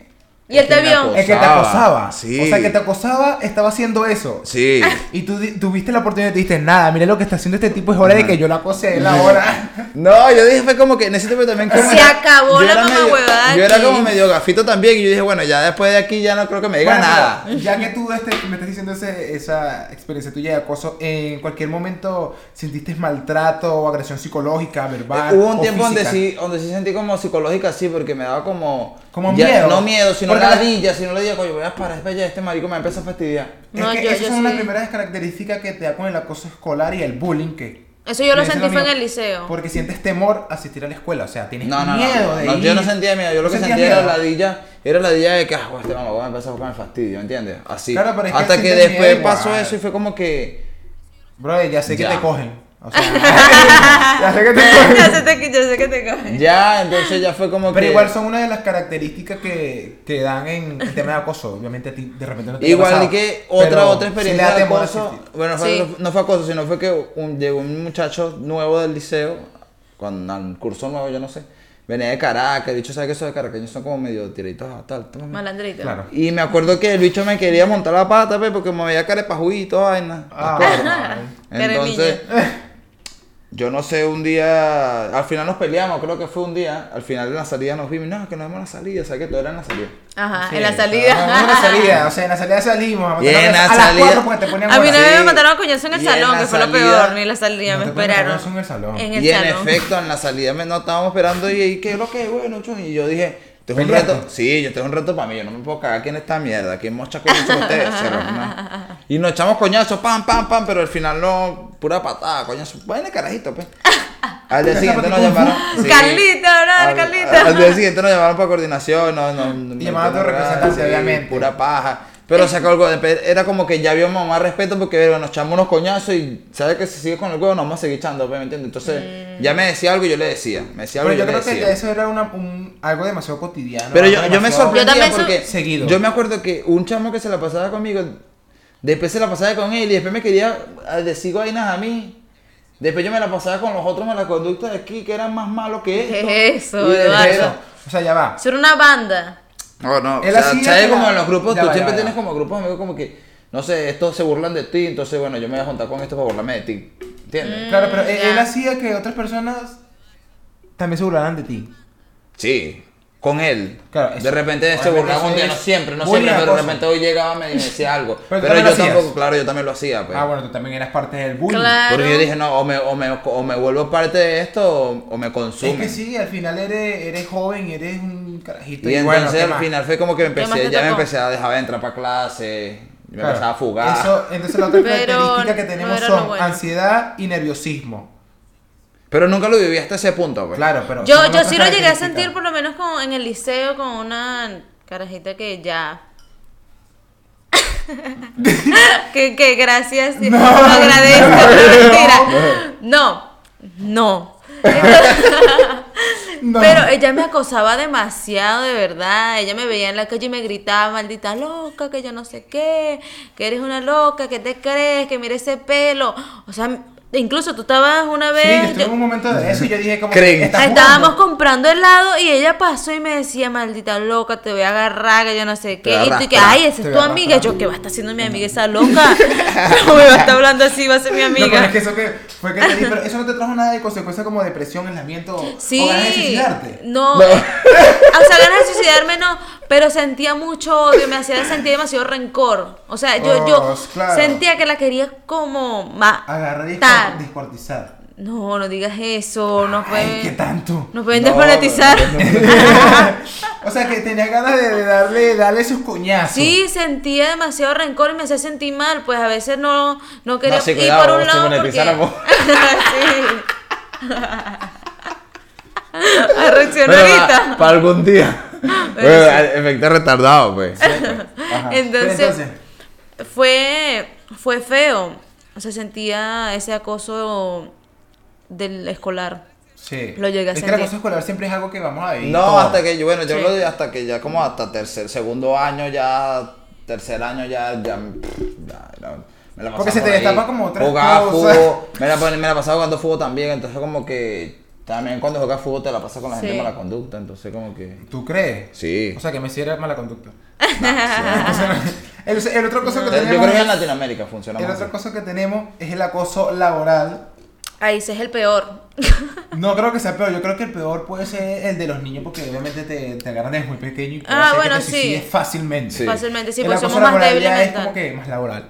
S1: ¿Y él te vio?
S2: El que te acosaba.
S3: Sí.
S2: O sea, el que te acosaba estaba haciendo eso.
S3: Sí.
S2: Y tú tuviste la oportunidad y te dijiste, nada, mira lo que está haciendo este tipo, es hora de que yo lo acose a él ahora.
S3: No, yo dije, fue como que en ese tiempo también como
S1: Se
S3: era-
S1: acabó
S3: yo
S1: la
S3: era medio-
S1: mamahuevada
S3: Yo era como medio gafito también y yo dije, bueno, ya después de aquí ya no creo que me diga
S2: Bueno,
S3: nada.
S2: Ya que tú este- me estás diciendo ese- esa experiencia tuya de acoso, ¿en cualquier momento sentiste maltrato o agresión psicológica, verbal?
S3: Eh, Hubo un
S2: o
S3: tiempo donde sí, donde sí sentí como psicológica, sí, porque me daba como...
S2: Como
S3: ya-
S2: miedo.
S3: No miedo, sino
S2: Porque la-
S3: ladilla, sino le digo, coño, voy a parar, ya este marico me empieza a fastidiar.
S2: Es
S1: No,
S2: que
S1: yo-
S2: esas
S1: yo
S2: son
S1: sí.
S2: las primeras características que te da con el acoso escolar y el bullying que...
S1: Eso yo lo sentí fue en el liceo.
S2: Porque sientes temor a asistir a la escuela, o sea, tienes
S3: No, no,
S2: miedo
S3: no,
S2: de
S3: no,
S2: ir.
S3: yo no sentía miedo, yo lo
S2: ¿No
S3: que sentía era
S2: miedo?
S3: ladilla, era ladilla de que, ah, este mamá va a empezar a buscar el fastidio, ¿entiendes? Así.
S2: Claro, pero es que
S3: Hasta que después
S2: miedo
S3: pasó eso y fue como que...
S2: Bro, ya sé que
S3: Ya.
S2: te cogen. O sea, ya sé que te cogen.
S1: ya, sé te, yo sé que te cogen.
S3: Ya, entonces ya fue como
S2: Pero
S3: que...
S2: igual son una de las características que te dan en el tema de acoso. Obviamente a ti de repente no te
S3: Igual
S2: pasado,
S3: que otra
S2: pero
S3: otra experiencia de acoso, bueno, fue-
S1: Sí.
S3: no fue acoso, sino fue que un- llegó un muchacho nuevo del liceo, cuando al curso nuevo, yo no sé, venía de Caracas, el bicho sabe que esos de caraqueños son como medio tiraditos a tal, toma.
S1: Malandrito.
S2: Claro.
S3: Y me acuerdo que el bicho me quería montar la pata, pe, porque me veía carepajuí y toda vaina.
S2: Ah,
S3: Entonces, yo no sé, un día, al final nos peleamos, creo que fue un día, al final de la salida nos vimos, no, que nos vemos en la salida, ¿sabes que todo era en la salida?
S1: Ajá,
S2: Sí,
S1: en la salida.
S2: en la salida, o sea, en la salida salimos. A,
S3: Y en la
S2: a las
S3: salida-
S2: 4 porque te ponían
S1: A mí
S3: Sí.
S1: me mataron a coñazo en el
S3: Y en
S1: salón,
S3: la
S1: que fue lo peor, ni en la salida,
S2: No
S1: me esperaron.
S2: coñazo en el salón.
S1: En el
S3: y en
S1: salón.
S3: efecto, en la salida me no estábamos esperando y, y ¿qué es lo que bueno, chun? Y yo dije, esto es un reto. Sí, yo esto es un reto para mí, yo no me puedo cagar aquí en esta mierda, aquí mocha con ustedes. Y nos echamos coñazos, pam, pam, pam, pero al final no, pura patada, coñazo. Bueno, carajito, pues. Al día siguiente nos llamaron. sí.
S1: Carlita, bro,
S3: Al-
S1: Carlita.
S3: Al día siguiente nos llamaron para coordinación, no, no, no-
S2: Y llamaron a tu
S3: sí,
S2: obviamente.
S3: Pura paja. Pero sacó algo de era como que ya habíamos más respeto porque bueno, nos echamos unos coñazos y sabe que si sigue con el huevo nos vamos a seguir echando, pues, ¿me entiendes? Entonces,
S1: Mm.
S3: ya me decía algo y yo le decía. Me decía algo
S2: Pero
S3: y
S2: yo
S3: yo, le
S2: creo que
S3: decía.
S2: ya eso era una, un, algo demasiado cotidiano.
S3: Pero yo, yo me sorprendía
S1: Yo
S3: porque
S2: Seguido.
S3: yo me acuerdo que un chamo que se la pasaba conmigo, después se la pasaba con él y después me quería eh, decir vainas a mí. Después yo me la pasaba con los otros la conducta de aquí que eran más malos que esto.
S1: ¿Qué es eso,
S3: Y después-
S1: Eduardo?
S2: O sea, ya va.
S1: Ser una banda.
S3: No, no.
S2: Él
S3: o sea,
S2: hacía
S3: ¿sabes como en los grupos?
S2: Ya
S3: tú
S2: va,
S3: siempre
S2: va,
S3: tienes
S2: va.
S3: como grupos amigos como que, no sé, estos se burlan de ti, entonces bueno, yo me voy a juntar con esto para burlarme de ti. ¿Entiendes?
S2: Claro, pero
S1: Mm,
S2: él,
S1: ya.
S2: él hacía que otras personas también se burlaran de ti.
S3: Sí, con él.
S2: Claro, eso-
S3: de repente se burlaba
S2: eso
S3: contigo, no siempre, no siempre, pero de repente hoy llegaba me decía algo.
S2: Pero
S3: yo tampoco, claro, yo también lo hacía, pues.
S2: Ah, bueno, tú también eras parte del bullying.
S1: Claro.
S3: Porque yo dije, no, o me, o me, o me vuelvo parte de esto o, o me consume.
S2: Es que sí, al final eres, eres joven y eres un carajito.
S3: Y entonces
S2: ¿qué
S3: al
S2: más?
S3: final fue como que me
S1: ¿Qué más
S3: empecé, ya me empecé a dejar de entrar para clase, me
S2: Claro,
S3: empezaba a fugar.
S2: Eso, entonces la otra
S1: Pero
S2: característica que
S1: no
S2: tenemos son
S1: bueno.
S2: ansiedad y nerviosismo.
S3: Pero nunca lo viví hasta ese punto, pues.
S2: Claro, pero.
S1: Yo, yo sí lo llegué a sentir por lo menos con, en el liceo con una carajita que ya... que, que gracias, lo agradezco, no, mentira. No, no.
S2: No.
S1: Pero ella me acosaba demasiado, de verdad. Ella me veía en la calle y me gritaba, maldita loca, que yo no sé qué, que eres una loca, que te crees, que mira ese pelo. O sea, incluso tú estabas una
S2: Sí,
S1: vez...
S2: yo estuve
S1: yo-
S2: en un momento de eso y yo dije como
S3: Creen.
S2: que estás
S1: Estábamos
S2: jugando.
S1: comprando helado y ella pasó y me decía, maldita loca, te voy a agarrar, que yo no sé qué. Y tú y que, ay, esa es tu amiga. Yo, ¿qué va a estar haciendo mi amiga esa loca? No me va a estar hablando así, va a ser mi
S2: No, pero es
S1: amiga.
S2: que eso que fue que te di, pero eso no te trajo nada de consecuencia como depresión, aislamiento
S1: Sí,
S2: o ganas de suicidarte.
S1: no, o sea, ganas de suicidarme no, pero sentía mucho odio, me hacía sentir demasiado rencor. O sea, yo, yo
S2: Oh, claro.
S1: sentía que la quería como más.
S2: Agarrar y descuartizar.
S1: No, no digas eso, no
S2: Ay, ¿qué
S1: pueden,
S2: tanto?
S1: no pueden
S3: No,
S1: desmonetizar.
S2: o sea, que tenías ganas de, de darle, darle sus coñazos.
S1: Sí, sentía demasiado rencor y me hacía sentir mal, pues a veces no, no quería
S3: No, sí,
S1: ir
S3: cuidado,
S1: por un lado porque... sí. A reaccionar ahorita.
S3: para algún día. Bueno, efecto retardado, pues.
S2: Ajá.
S1: Entonces,
S2: Pero entonces,
S1: fue, fue feo. O sea, sentía ese acoso del escolar.
S2: sí.
S1: lo llegué a
S2: Es que
S1: sentir.
S2: cosa escolar siempre es algo que vamos a vivir.
S3: No, hasta que yo, bueno, yo
S1: Sí.
S3: de hasta que ya como hasta tercer, segundo año, ya, tercer año ya, ya, ya, ya, me la
S2: Porque se te
S3: ahí.
S2: destapa como otras
S3: Jugaba fútbol, me la, me la pasaba jugando fútbol también, entonces como que también cuando juegas fútbol te la pasas con la gente de mala conducta, entonces como que...
S2: ¿Tú crees?
S3: Sí.
S2: O sea, que Messi era mala conducta. el, el otro cosa que
S3: Yo
S2: tenemos.
S3: creo que en Latinoamérica funciona
S2: el
S3: así.
S2: cosa que tenemos es el acoso laboral.
S1: Ahí ese es el peor.
S2: No creo que sea peor, yo creo que el peor puede ser el de los niños porque obviamente te, te agarran desde muy pequeño y puede
S1: Ah,
S2: hacer
S1: bueno,
S2: que te
S1: sí.
S2: fácilmente.
S3: Sí.
S1: Fácilmente, sí,
S2: el
S1: porque somos más
S2: laboral
S1: débiles
S2: ya es como que más laboral.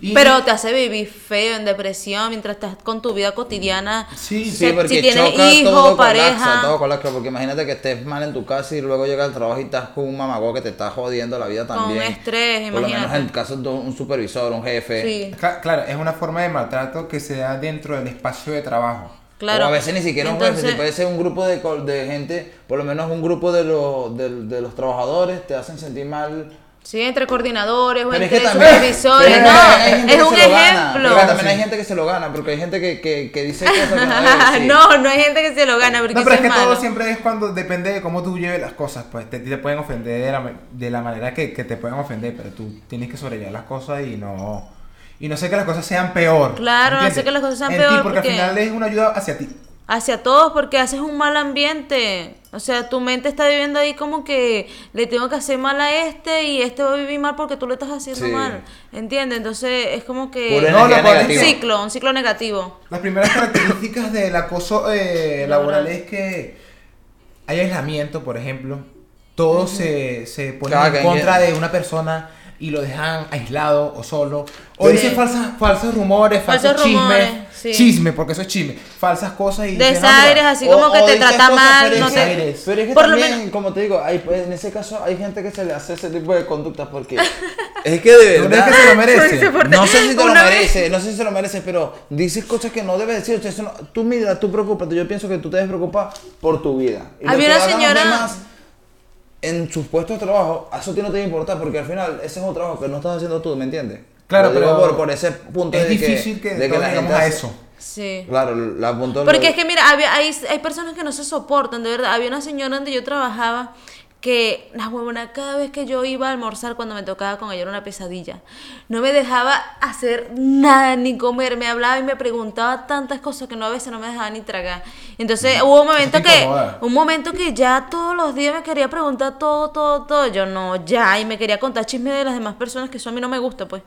S2: Y-
S1: Pero te hace vivir feo, en depresión, mientras estás con tu vida cotidiana.
S2: Sí,
S3: Sí, porque
S1: si tienes
S3: choca
S1: hijo,
S3: todo
S1: pareja.
S3: colapsa, todo colapsa, porque imagínate que estés mal en tu casa y luego llega al trabajo y estás con un mamagó que te está jodiendo la vida
S1: Con
S3: también.
S1: estrés,
S3: Por lo menos
S1: imagínate.
S3: en caso de un supervisor, un jefe.
S1: Sí,
S2: Cla- Claro, es una forma de maltrato que se da dentro del espacio de trabajo.
S1: claro.
S3: O a veces ni siquiera un jefe,
S1: Entonces-
S3: si puede ser un grupo de, de gente, por lo menos un grupo de, los de, de los trabajadores, te hacen sentir mal.
S1: Sí, entre coordinadores o
S3: Pero es
S1: entre
S3: que
S1: supervisores. No, es un
S3: gana,
S1: ejemplo.
S3: pero también hay gente que se lo gana, porque hay gente que, que, que dice cosas que no debe decir.
S1: no, no hay gente que se lo gana porque
S2: No, pero es que
S1: malo.
S2: todo siempre es cuando depende de cómo tú lleves las cosas, pues te, te pueden ofender de la, de la manera que, que te pueden ofender, pero tú tienes que sobrellevar las cosas y no y no sé que las cosas sean peor.
S1: Claro, no sé que las cosas sean
S2: En
S1: peor
S2: ti, porque,
S1: porque-
S2: al final es una ayuda hacia ti.
S1: Hacia todos porque haces un mal ambiente. O sea, tu mente está viviendo ahí como que le tengo que hacer mal a este y este va a vivir mal porque tú le estás haciendo
S3: Sí.
S1: mal. ¿Entiendes? Entonces es como que
S2: No,
S1: un ciclo, un ciclo negativo.
S2: Las primeras características del acoso eh, laboral es que hay aislamiento, por ejemplo. Todos se, se ponen
S3: Cada
S2: en contra de una persona y lo dejan aislado o solo. O
S1: Sí.
S2: dicen falsas, falsos rumores, falsos,
S1: Falsos
S2: chismes.
S1: rumores, sí.
S2: Chisme, porque eso es chisme. Falsas cosas y... dicen,
S1: Desaires,
S2: "Ah,
S1: así
S3: O-
S1: como que
S3: o
S1: te trata mal,
S3: pero
S1: no
S3: es
S1: te...
S3: que-. Pero es que
S1: Por lo
S3: también,
S1: menos-
S3: como te digo, hay, pues, en ese caso hay gente que se le hace ese tipo de conductas porque es que de
S2: ¿Tú crees
S3: verdad...
S2: que se lo merece?
S3: No sé si te lo mereces, no sé si se lo mereces, pero dices cosas que no debes decir. o sea, eso no- tú mira, tú preocúpate. Yo pienso que tú te debes preocupar por tu vida. Y lo
S1: Había una señora-
S3: demás en sus puestos de trabajo, a eso ti no te debe importar porque al final ese es un trabajo que no estás haciendo tú, ¿me entiendes?
S2: Claro,
S3: Lo
S2: pero
S3: por, por ese punto
S2: es
S3: de que,
S2: difícil que,
S3: de que la gente
S2: a
S3: hace-
S2: eso.
S1: Sí.
S3: Claro, la punto
S1: Porque es que mira, había, hay, hay personas que no se soportan, de verdad. Había una señora donde yo trabajaba que la huevona cada vez que yo iba a almorzar cuando me tocaba con ella era una pesadilla. No me dejaba hacer nada ni comer, me hablaba y me preguntaba tantas cosas que no a veces no me dejaba ni tragar. Entonces hubo un momento que un momento que ya todos los días me quería preguntar todo, todo, todo. Yo no, ya, y me quería contar chismes de las demás personas que eso a mí no me gusta, pues.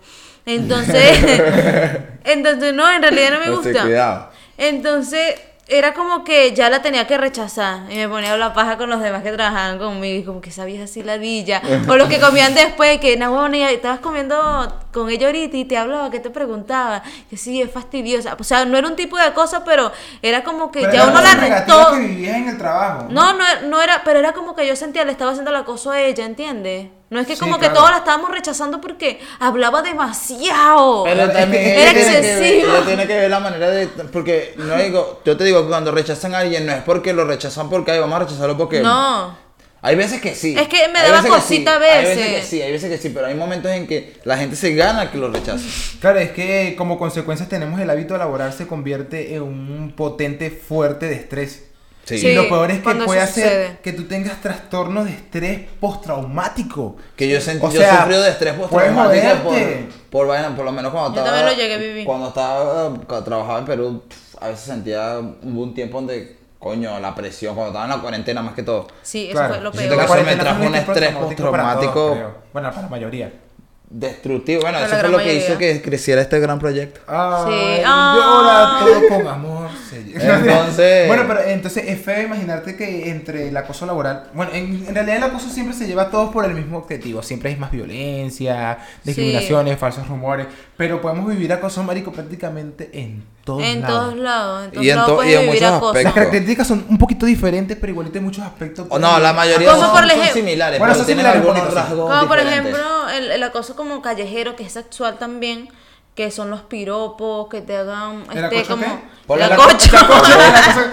S1: Entonces, entonces no, en realidad no me gusta. Entonces, era como que ya la tenía que rechazar. Y me ponía a hablar paja con los demás que trabajaban conmigo. Y como que vieja así ladilla. O los que comían después, que no, bueno, estabas comiendo con ella ahorita y te hablaba, que te preguntaba. Que sí, es fastidiosa. O sea, no era un tipo de cosa, pero era como que
S2: Pero
S1: ya uno la todo.
S2: que vivías en el trabajo.
S1: No, no, no era, pero era como que yo sentía le estaba haciendo el acoso a ella, ¿entiendes? No es que
S2: Sí,
S1: como que todos la estábamos rechazando porque hablaba demasiado.
S3: Pero también
S1: Era
S3: tiene, que ver,
S1: excesivo.
S3: ella tiene que ver la manera de. Porque no digo, yo te digo que cuando rechazan a alguien no es porque lo rechazan porque ay, vamos a rechazarlo porque.
S1: No.
S3: Hay veces que sí.
S1: Es que me daba
S3: veces que
S1: cosita a
S3: sí, Hay
S1: veces.
S3: veces que sí, hay veces que sí, pero hay momentos en que la gente se gana que lo rechaza.
S2: Claro, es que como consecuencias tenemos el hábito laboral se convierte en un potente fuerte de estrés.
S3: Sí.
S2: y
S1: Sí,
S2: lo peor es que
S1: cuando
S2: puede hacer
S1: sucede.
S2: que tú tengas trastornos de estrés postraumático.
S3: Que yo sentí,
S2: O
S3: yo
S2: sea,
S3: sufrido de estrés postraumático por, por vaina, por lo menos cuando
S1: Yo
S3: estaba.
S1: lo llegué a vivir.
S3: Cuando estaba, cuando trabajaba en Perú, a veces sentía hubo un tiempo donde, coño, la presión, cuando estaba en la cuarentena más que todo.
S1: Sí, eso
S2: Claro.
S1: fue lo
S3: Yo siento
S1: peor.
S3: que eso me trajo un estrés postraumático.
S2: Bueno, para la mayoría.
S3: Destructivo. Bueno,
S1: Para
S3: eso fue lo que
S1: mayoría.
S3: hizo que creciera este gran proyecto.
S2: Ay,
S1: Ah.
S2: llora todo con amor.
S3: Entonces-
S2: bueno, pero entonces es feo imaginarte que entre el acoso laboral. Bueno, en, en realidad el acoso siempre se lleva a todos por el mismo objetivo. Siempre hay más violencia, discriminaciones, falsos rumores. Pero podemos vivir acoso, marico, prácticamente en todos
S1: En
S2: lados.
S1: todos lados. En todos
S3: Y en
S1: lados
S3: to- y en
S1: vivir
S3: muchos
S1: acoso.
S2: Las características son un poquito diferentes, pero igualito en muchos aspectos.
S3: O no, la mayoría son,
S1: por
S3: son similares,
S2: Bueno,
S3: pero
S2: son
S3: tienen
S2: similares un
S3: algunos rasgos
S1: Como por ejemplo el, el acoso como callejero, que es sexual también, que son los piropos, que te hagan
S2: ¿El
S1: este
S2: acoso
S1: como el acoso.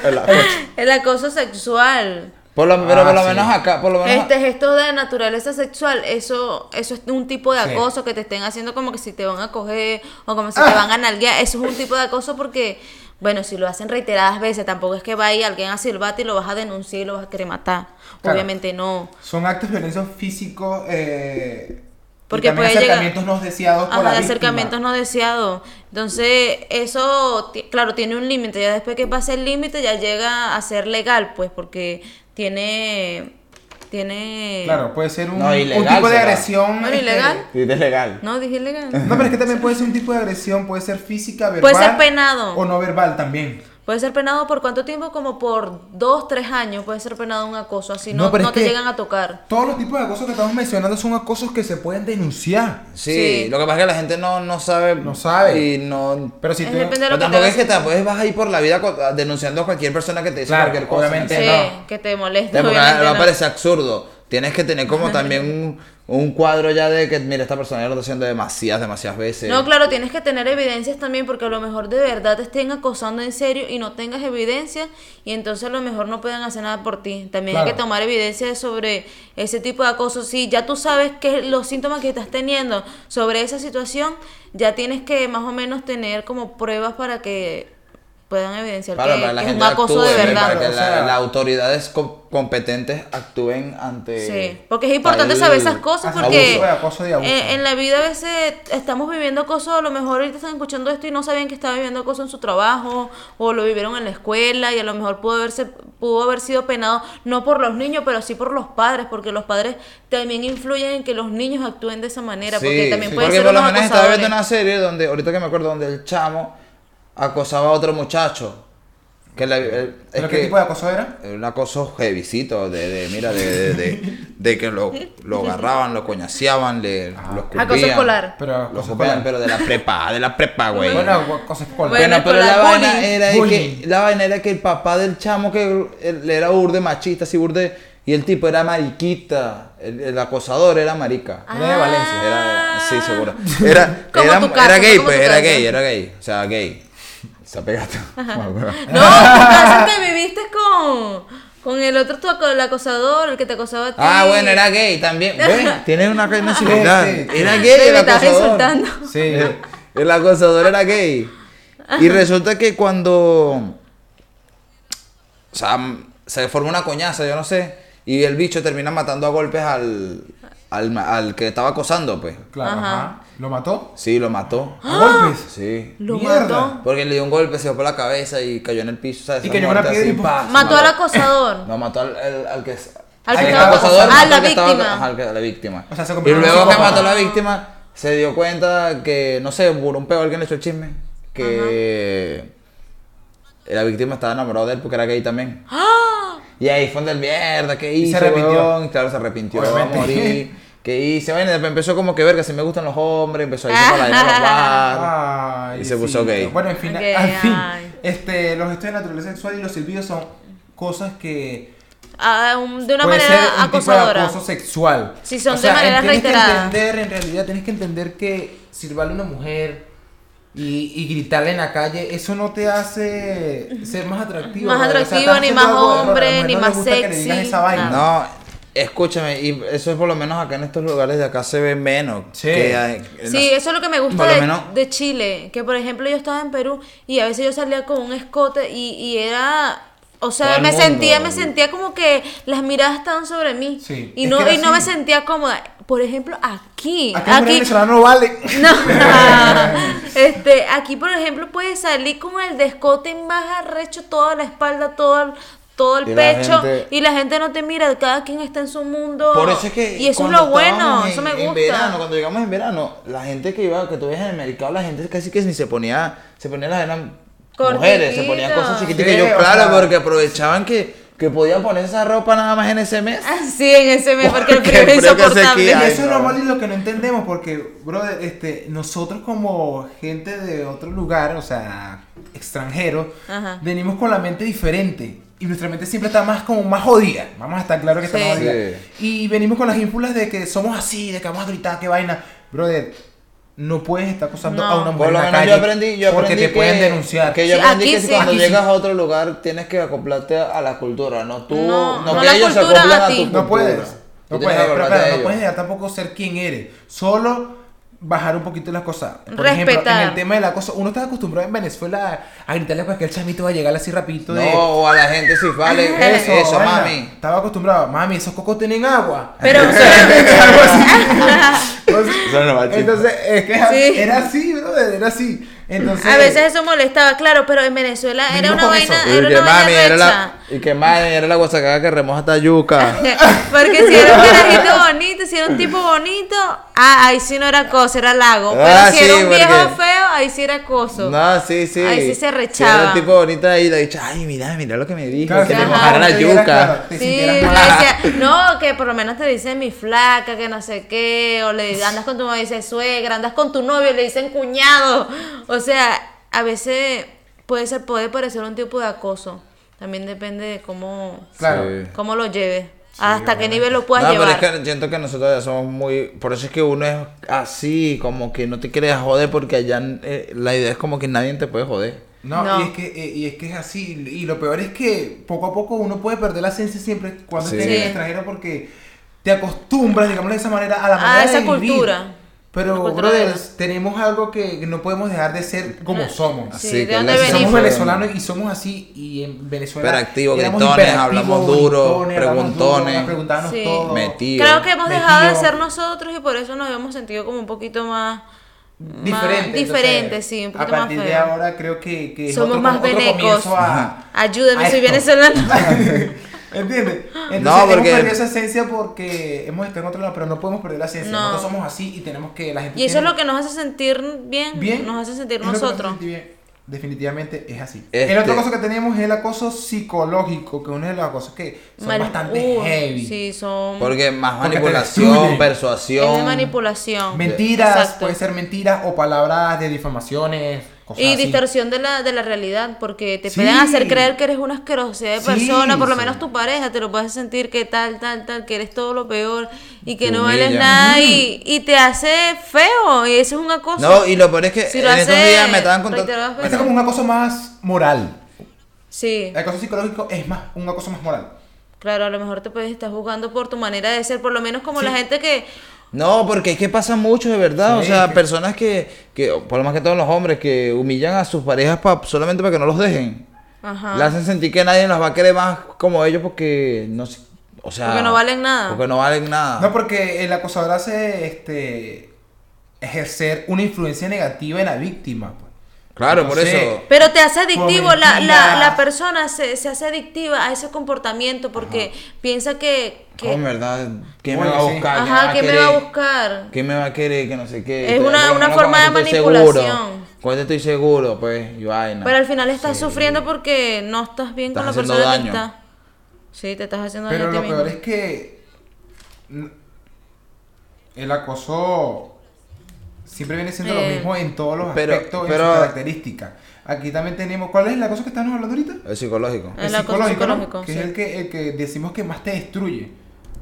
S3: El acoso.
S1: el acoso sexual.
S3: Por lo, pero
S2: Ah,
S3: por lo
S2: sí.
S3: menos acá, por lo menos.
S1: Este gesto de naturaleza sexual, eso, eso es un tipo de
S2: Sí.
S1: acoso que te estén haciendo como que si te van a coger o como si te van a nalguear. Eso es un tipo de acoso porque, bueno, si lo hacen reiteradas veces, tampoco es que va a ir alguien a silbarte y lo vas a denunciar y lo vas a querer matar.
S2: Claro.
S1: Obviamente no.
S2: Son actos de violencia físicos. Eh,
S1: Porque
S2: y también
S1: puede llegar-
S2: acercamientos no deseados por
S1: Ajá,
S2: la
S1: de
S2: víctima.
S1: acercamientos no deseados. Entonces, eso, claro, tiene un límite. Ya después que pase el límite, ya llega a ser legal, pues, porque tiene. Tiene.
S2: Claro, puede ser un,
S3: No,
S2: un
S3: ilegal
S2: tipo de
S3: será.
S2: agresión.
S1: Bueno,
S2: este,
S1: ilegal.
S3: Es legal.
S1: No, dije legal.
S2: No, pero es que también puede ser un tipo de agresión, puede ser física, verbal.
S1: Puede ser penado.
S2: O no verbal también.
S1: Puede ser penado por cuánto tiempo, como por dos, tres años. Puede ser penado un acoso, así no,
S2: No, pero
S1: no
S2: es
S1: te llegan a tocar.
S2: Todos los tipos de acosos que estamos mencionando son acosos que se pueden denunciar.
S3: Sí,
S1: Sí.
S3: lo que pasa es que la gente no, no sabe.
S2: No sabe.
S3: Y no.
S2: Pero si
S1: Es
S2: tú...
S1: depende de
S3: Pero
S1: lo que te
S3: tampoco es que te puedes vas a ir por la vida denunciando a cualquier persona que te dice
S2: Claro,
S3: cualquier cosa.
S2: obviamente.
S1: Sí,
S2: no.
S1: que te moleste.
S3: Te- porque va a parecer absurdo. Tienes que tener como también un, un cuadro ya de que, mira, esta persona ya lo está haciendo demasiadas, demasiadas veces.
S1: No, claro, tienes que tener evidencias también porque a lo mejor de verdad te estén acosando en serio y no tengas evidencia y entonces a lo mejor no puedan hacer nada por ti. También hay que tomar evidencia sobre ese tipo de acoso. Si ya tú sabes que los síntomas que estás teniendo sobre esa situación, ya tienes que más o menos tener como pruebas para que puedan evidenciar
S3: Claro,
S1: que,
S3: para la
S1: que es un
S3: gente
S1: acoso
S3: actúe,
S1: de
S3: Para
S1: verdad.
S3: que
S2: O
S3: la-
S2: sea-
S3: las autoridades co- competentes actúen ante.
S1: Sí, porque es importante saber esas cosas porque
S2: abuso de acoso y abuso.
S1: eh, en la vida a veces estamos viviendo acoso, a lo mejor ahorita están escuchando esto y no sabían que estaban viviendo acoso en su trabajo o lo vivieron en la escuela y a lo mejor pudo haberse pudo haber sido penado no por los niños, pero sí por los padres, porque los padres también influyen en que los niños actúen de esa manera, porque
S3: Sí,
S1: también
S3: sí,
S1: pueden
S3: porque
S1: ser
S3: por lo
S1: unos
S3: menos estaba viendo una serie donde, ahorita que me acuerdo, donde el chamo acosaba a otro muchacho. Que la- el- es
S2: ¿Pero qué
S3: que-
S2: tipo de acoso era?
S3: Un acoso heavycito, de, de mira, de, de, de, de que lo, lo agarraban, lo coñaseaban, le, lo escupían.
S1: Acoso escolar.
S2: Pero
S3: Lo
S2: acoso
S3: escupían,
S2: escolar.
S3: pero de la prepa, de la prepa, güey.
S2: Bueno, acoso escolar.
S1: Bueno,
S3: pero la vaina era de que la vaina era que el papá del chamo que él era burde machista, así burde y el tipo era mariquita, el, el acosador era marica.
S2: Era de Valencia.
S3: Era, sí, seguro. Era, era, era gay, pues, era gay, era gay. O sea, gay. Se ha pegado.
S1: No, que viviste con con el otro tu el acosador, el que te acosaba a ti.
S3: Ah, bueno, era gay también. Bueno, tiene una cadena similar. Era gay el acosador.
S1: insultando.
S2: Sí.
S3: Eh, El acosador era gay. Y resulta que cuando. O sea, m- se formó una coñaza, yo no sé. y el bicho termina matando a golpes al, al, al que estaba acosando, pues.
S2: Claro,
S1: Ajá.
S2: ¿Lo mató?
S3: Sí, lo mató.
S2: ¿A golpes?
S3: Sí.
S1: Lo
S2: Mierda.
S1: mató.
S3: Porque le dio un golpe, se dio por la cabeza y cayó en el piso, ¿sabes?
S2: Y cayó en una piedra
S3: así,
S2: y
S1: Mató al acosador.
S3: No, mató al, al, al que...
S1: Al
S2: que estaba
S3: acosador.
S1: Ah, la
S3: al que estaba-
S1: víctima.
S3: ajá, al que- a la víctima.
S2: O sea, se
S3: y luego que mató a la víctima, se dio cuenta que, no sé, por un peo alguien le echó el chisme, que la víctima estaba enamorada de él porque era gay también. Y ahí fue donde el mierda, ¿qué
S2: Y se arrepintió.
S3: weón? Y claro, se arrepintió, va a
S2: Obviamente.
S3: morir. ¿Qué hice? Bueno, empezó como que ver que si me gustan los hombres, empezó a irse para allá a.
S2: Ay,
S3: Y se puso gay.
S2: Bueno, en fin, al fin,
S1: ay.
S2: este, los gestos de naturaleza sexual y los silbidos son cosas que
S1: Ah, un- de una
S2: puede
S1: manera
S2: ser un tipo
S1: acosadora.
S2: de acoso sexual.
S1: Sí, son de manera
S2: tienes
S1: reiterada.
S2: que entender, en realidad, tienes que entender que sirvarle a una mujer y, y gritarle en la calle, eso no te hace ser más atractivo.
S1: Más atractivo, ni más
S2: la
S1: hombre, ni más
S2: gusta que le digas
S1: sexy,
S2: esa vaina.
S1: nada.
S3: No, escúchame, y eso es por lo menos acá en estos lugares de acá se ve menos.
S2: Sí.
S3: que hay- en
S1: Sí, eso es lo que me gusta
S3: Por lo
S1: de,
S3: menos-
S1: de Chile. Que por ejemplo yo estaba en Perú y a veces yo salía con un escote y, y era. O sea, me
S3: mundo.
S1: sentía, me sentía como que las miradas estaban sobre mí.
S2: Sí,
S1: Y
S2: es
S1: no, y no me sentía cómoda. Por ejemplo, aquí.
S2: Aquí, no vale.
S1: No. este, aquí por ejemplo puedes salir con el descote más arrecho toda la espalda, todo todo el
S3: Y la
S1: pecho
S3: gente-
S1: y la gente no te mira, cada quien está en su mundo.
S3: Por eso es que.
S1: y eso es lo bueno, eso me gusta.
S3: En verano, cuando llegamos en verano, la gente que iba, que tú ves en el mercado, la gente casi que ni se ponía. Se ponía las eran mujeres, se ponían cosas chiquititas.
S2: Sí,
S3: y yo,
S2: o
S3: claro,
S2: sea-
S3: porque aprovechaban que, que podían poner esa ropa nada más en ese mes.
S1: Sí, en ese mes, porque el
S3: Porque
S1: es
S3: el frío que hace
S1: insoportable.
S2: eso es
S3: no.
S2: lo malo y lo que no entendemos, porque, brother, este, nosotros como gente de otro lugar, o sea, extranjero,
S1: Ajá.
S2: venimos con la mente diferente. Y nuestra mente siempre está más como más jodida. Vamos a estar claros que está
S1: Sí.
S2: más jodida.
S3: Sí.
S2: Y venimos con las ínfulas de que somos así, de que vamos a gritar, qué vaina. Brother, no puedes estar acosando
S1: No.
S2: a una mujer
S3: Por lo
S2: en la calle
S3: yo aprendí, yo
S2: porque
S3: aprendí
S2: te pueden
S3: que,
S2: denunciar.
S3: Que yo
S1: Sí,
S3: aprendí que si
S1: sí.
S3: cuando
S2: Aquí sí.
S3: llegas a otro lugar tienes que acoplarte a la cultura, no tú,
S1: No,
S3: no,
S1: no
S3: que
S1: la
S3: ellos se acoplen
S1: a
S3: a,
S1: ti.
S3: tu cultura.
S2: No puedes. No puedes, pero claro,
S3: a
S2: no puedes dejar tampoco ser quien eres. Solo bajar un poquito las cosas. Por ejemplo, en
S1: Respetar.
S2: el tema del acoso, uno está acostumbrado en Venezuela a gritarle a cualquier chamito va a llegar así rapidito
S3: No,
S2: de
S3: o a la gente sí, vale, eso, mami.
S2: Estaba acostumbrado, mami, esos cocos tienen agua.
S1: Pero.
S2: Entonces,
S3: Eso no va, chico.
S2: entonces, es que
S1: Sí.
S2: era así, brother, era así. Entonces,
S1: a veces eso molestaba, claro, pero en Venezuela era una vaina, era
S3: que
S1: una vaina
S3: mami, era la. Y que mami, era la guasacaga que remoja hasta yuca.
S1: Porque si era un carajito bonito, si era un tipo bonito, ah, ahí sí no era acoso, era lago. Pero
S3: Ah,
S1: si
S3: sí,
S1: era un viejo feo, ahí sí era acoso.
S3: No, sí, sí.
S1: Ahí sí se
S3: Si era
S1: rechaba.
S3: el tipo bonito ahí, le dicho, ay, mira, mira lo que me dijo,
S2: claro,
S3: que
S1: Ajá.
S3: mojara la
S2: claro,
S3: yuca.
S1: Sí, le decía, no, que por lo menos te dicen mi flaca, que no sé qué, o le andas con tu mamá y dice suegra, andas con tu novio y le dicen cuñado. O sea, a veces puede ser, puede parecer un tipo de acoso. También depende de cómo,
S2: Claro.
S3: Sí.
S1: cómo lo lleves, hasta qué nivel lo puedas
S3: No,
S1: llevar.
S3: pero es que siento que nosotros ya somos muy. Por eso es que uno es así, como que no te quieres joder, porque allá eh, la idea es como que nadie te puede joder.
S2: No,
S1: No.
S2: Y, es que, eh, y es que es así. Y lo peor es que poco a poco uno puede perder la esencia siempre cuando
S3: Sí.
S2: esté en el extranjero porque te acostumbras, digamos de esa manera, a la manera
S1: a esa
S2: de vivir.
S1: cultura.
S2: Pero,
S1: de
S2: brothers, tenemos algo que no podemos dejar de ser como somos.
S1: Sí,
S3: Así
S1: ¿de
S3: que
S1: dónde
S3: la-
S1: venimos?
S2: Somos venezolanos y somos así. Y en Venezuela.
S3: Hiperactivos,
S2: éramos
S3: gritones, hablamos duro, preguntones.
S2: preguntábamos
S1: Sí.
S2: todo.
S3: Metidos.
S1: Creo que hemos
S2: Metido.
S1: dejado de ser nosotros y por eso nos hemos sentido como un poquito más
S2: Diferente.
S1: más diferente,
S2: entonces,
S1: sí, un
S2: A
S1: poquito más
S2: partir de
S1: feo.
S2: ahora creo que, que
S1: Somos
S2: otro,
S1: más venecos.
S2: comienzo a,
S1: Ayúdame,
S2: a
S1: soy
S2: esto. ¿Entiendes? Entonces
S3: No,
S2: hemos
S3: porque-
S2: perdido esa esencia porque hemos estado en otro lado, pero no podemos perder la esencia.
S1: No.
S2: Nosotros somos así y tenemos que la gente
S1: Y eso es lo que nos hace sentir bien,
S2: bien.
S1: nos hace sentir
S2: es lo que nos hace
S1: nosotros.
S2: sentir bien. Definitivamente es así.
S3: Este-
S2: El otro cosa que tenemos es el acoso psicológico, que es una de las cosas que son
S1: Mani-
S2: bastante
S1: Uh,
S2: heavy.
S1: Sí, son
S3: Porque más
S2: Porque
S3: manipulación,
S1: es
S3: persuasión.
S1: de manipulación.
S2: Mentiras,
S1: Exacto.
S2: puede ser mentiras o palabras de difamaciones, cosas
S1: Y
S2: así.
S1: distorsión de la, de la realidad, porque te
S2: Sí.
S1: pueden hacer creer que eres una asquerosidad de
S2: Sí,
S1: persona, por lo
S2: sí.
S1: menos tu pareja te lo puede sentir que tal, tal, tal, que eres todo lo peor y que no vales nada y, y te hace feo y eso es un acoso.
S3: No, y lo peor es que
S1: Si
S3: en estos días me estaban contando.
S2: Este es como un acoso más moral.
S1: Sí,
S2: El acoso psicológico es más un acoso más moral.
S1: claro, a lo mejor te puedes estar jugando por tu manera de ser, por lo menos como la gente que...
S3: No, porque es que pasa mucho de verdad.
S2: Sí,
S3: o sea,
S2: que-
S3: personas que, que, por lo más que todos los hombres, que humillan a sus parejas pa- solamente para que no los dejen.
S1: Ajá.
S3: Le hacen sentir que nadie las va a querer más como ellos porque no sé. O sea,
S1: Porque no valen nada.
S3: Porque no valen nada.
S2: No, porque el acosador hace este ejercer una influencia negativa en la víctima. pues.
S3: Claro, por eso.
S1: Pero te hace adictivo, la, la, la persona se, se hace adictiva a ese comportamiento porque piensa que... que
S3: Oh, en verdad, ¿quién
S2: Oye,
S3: me va a buscar? ¿Quién
S1: ajá, ¿quién me va a
S3: querer?
S1: buscar?
S3: ¿Quién me va a querer? Que no sé qué.
S1: Es una- una forma de manipulación.
S3: Cuando estoy seguro, pues, y vaina.
S1: Pero al final estás sufriendo porque no estás bien con la persona
S3: daño.
S1: que está. Sí, te estás haciendo
S2: Pero
S1: daño a
S2: lo peor es que el acoso siempre viene siendo
S1: Eh,
S2: lo mismo en todos los
S3: pero-
S2: aspectos y
S3: pero-
S2: sus características. Aquí también tenemos, ¿cuál es el acoso que estamos hablando ahorita?
S3: Es psicológico.
S1: El
S2: ¿no?
S1: psicológico,
S2: que
S1: sí.
S2: es el que, el que decimos que más te destruye.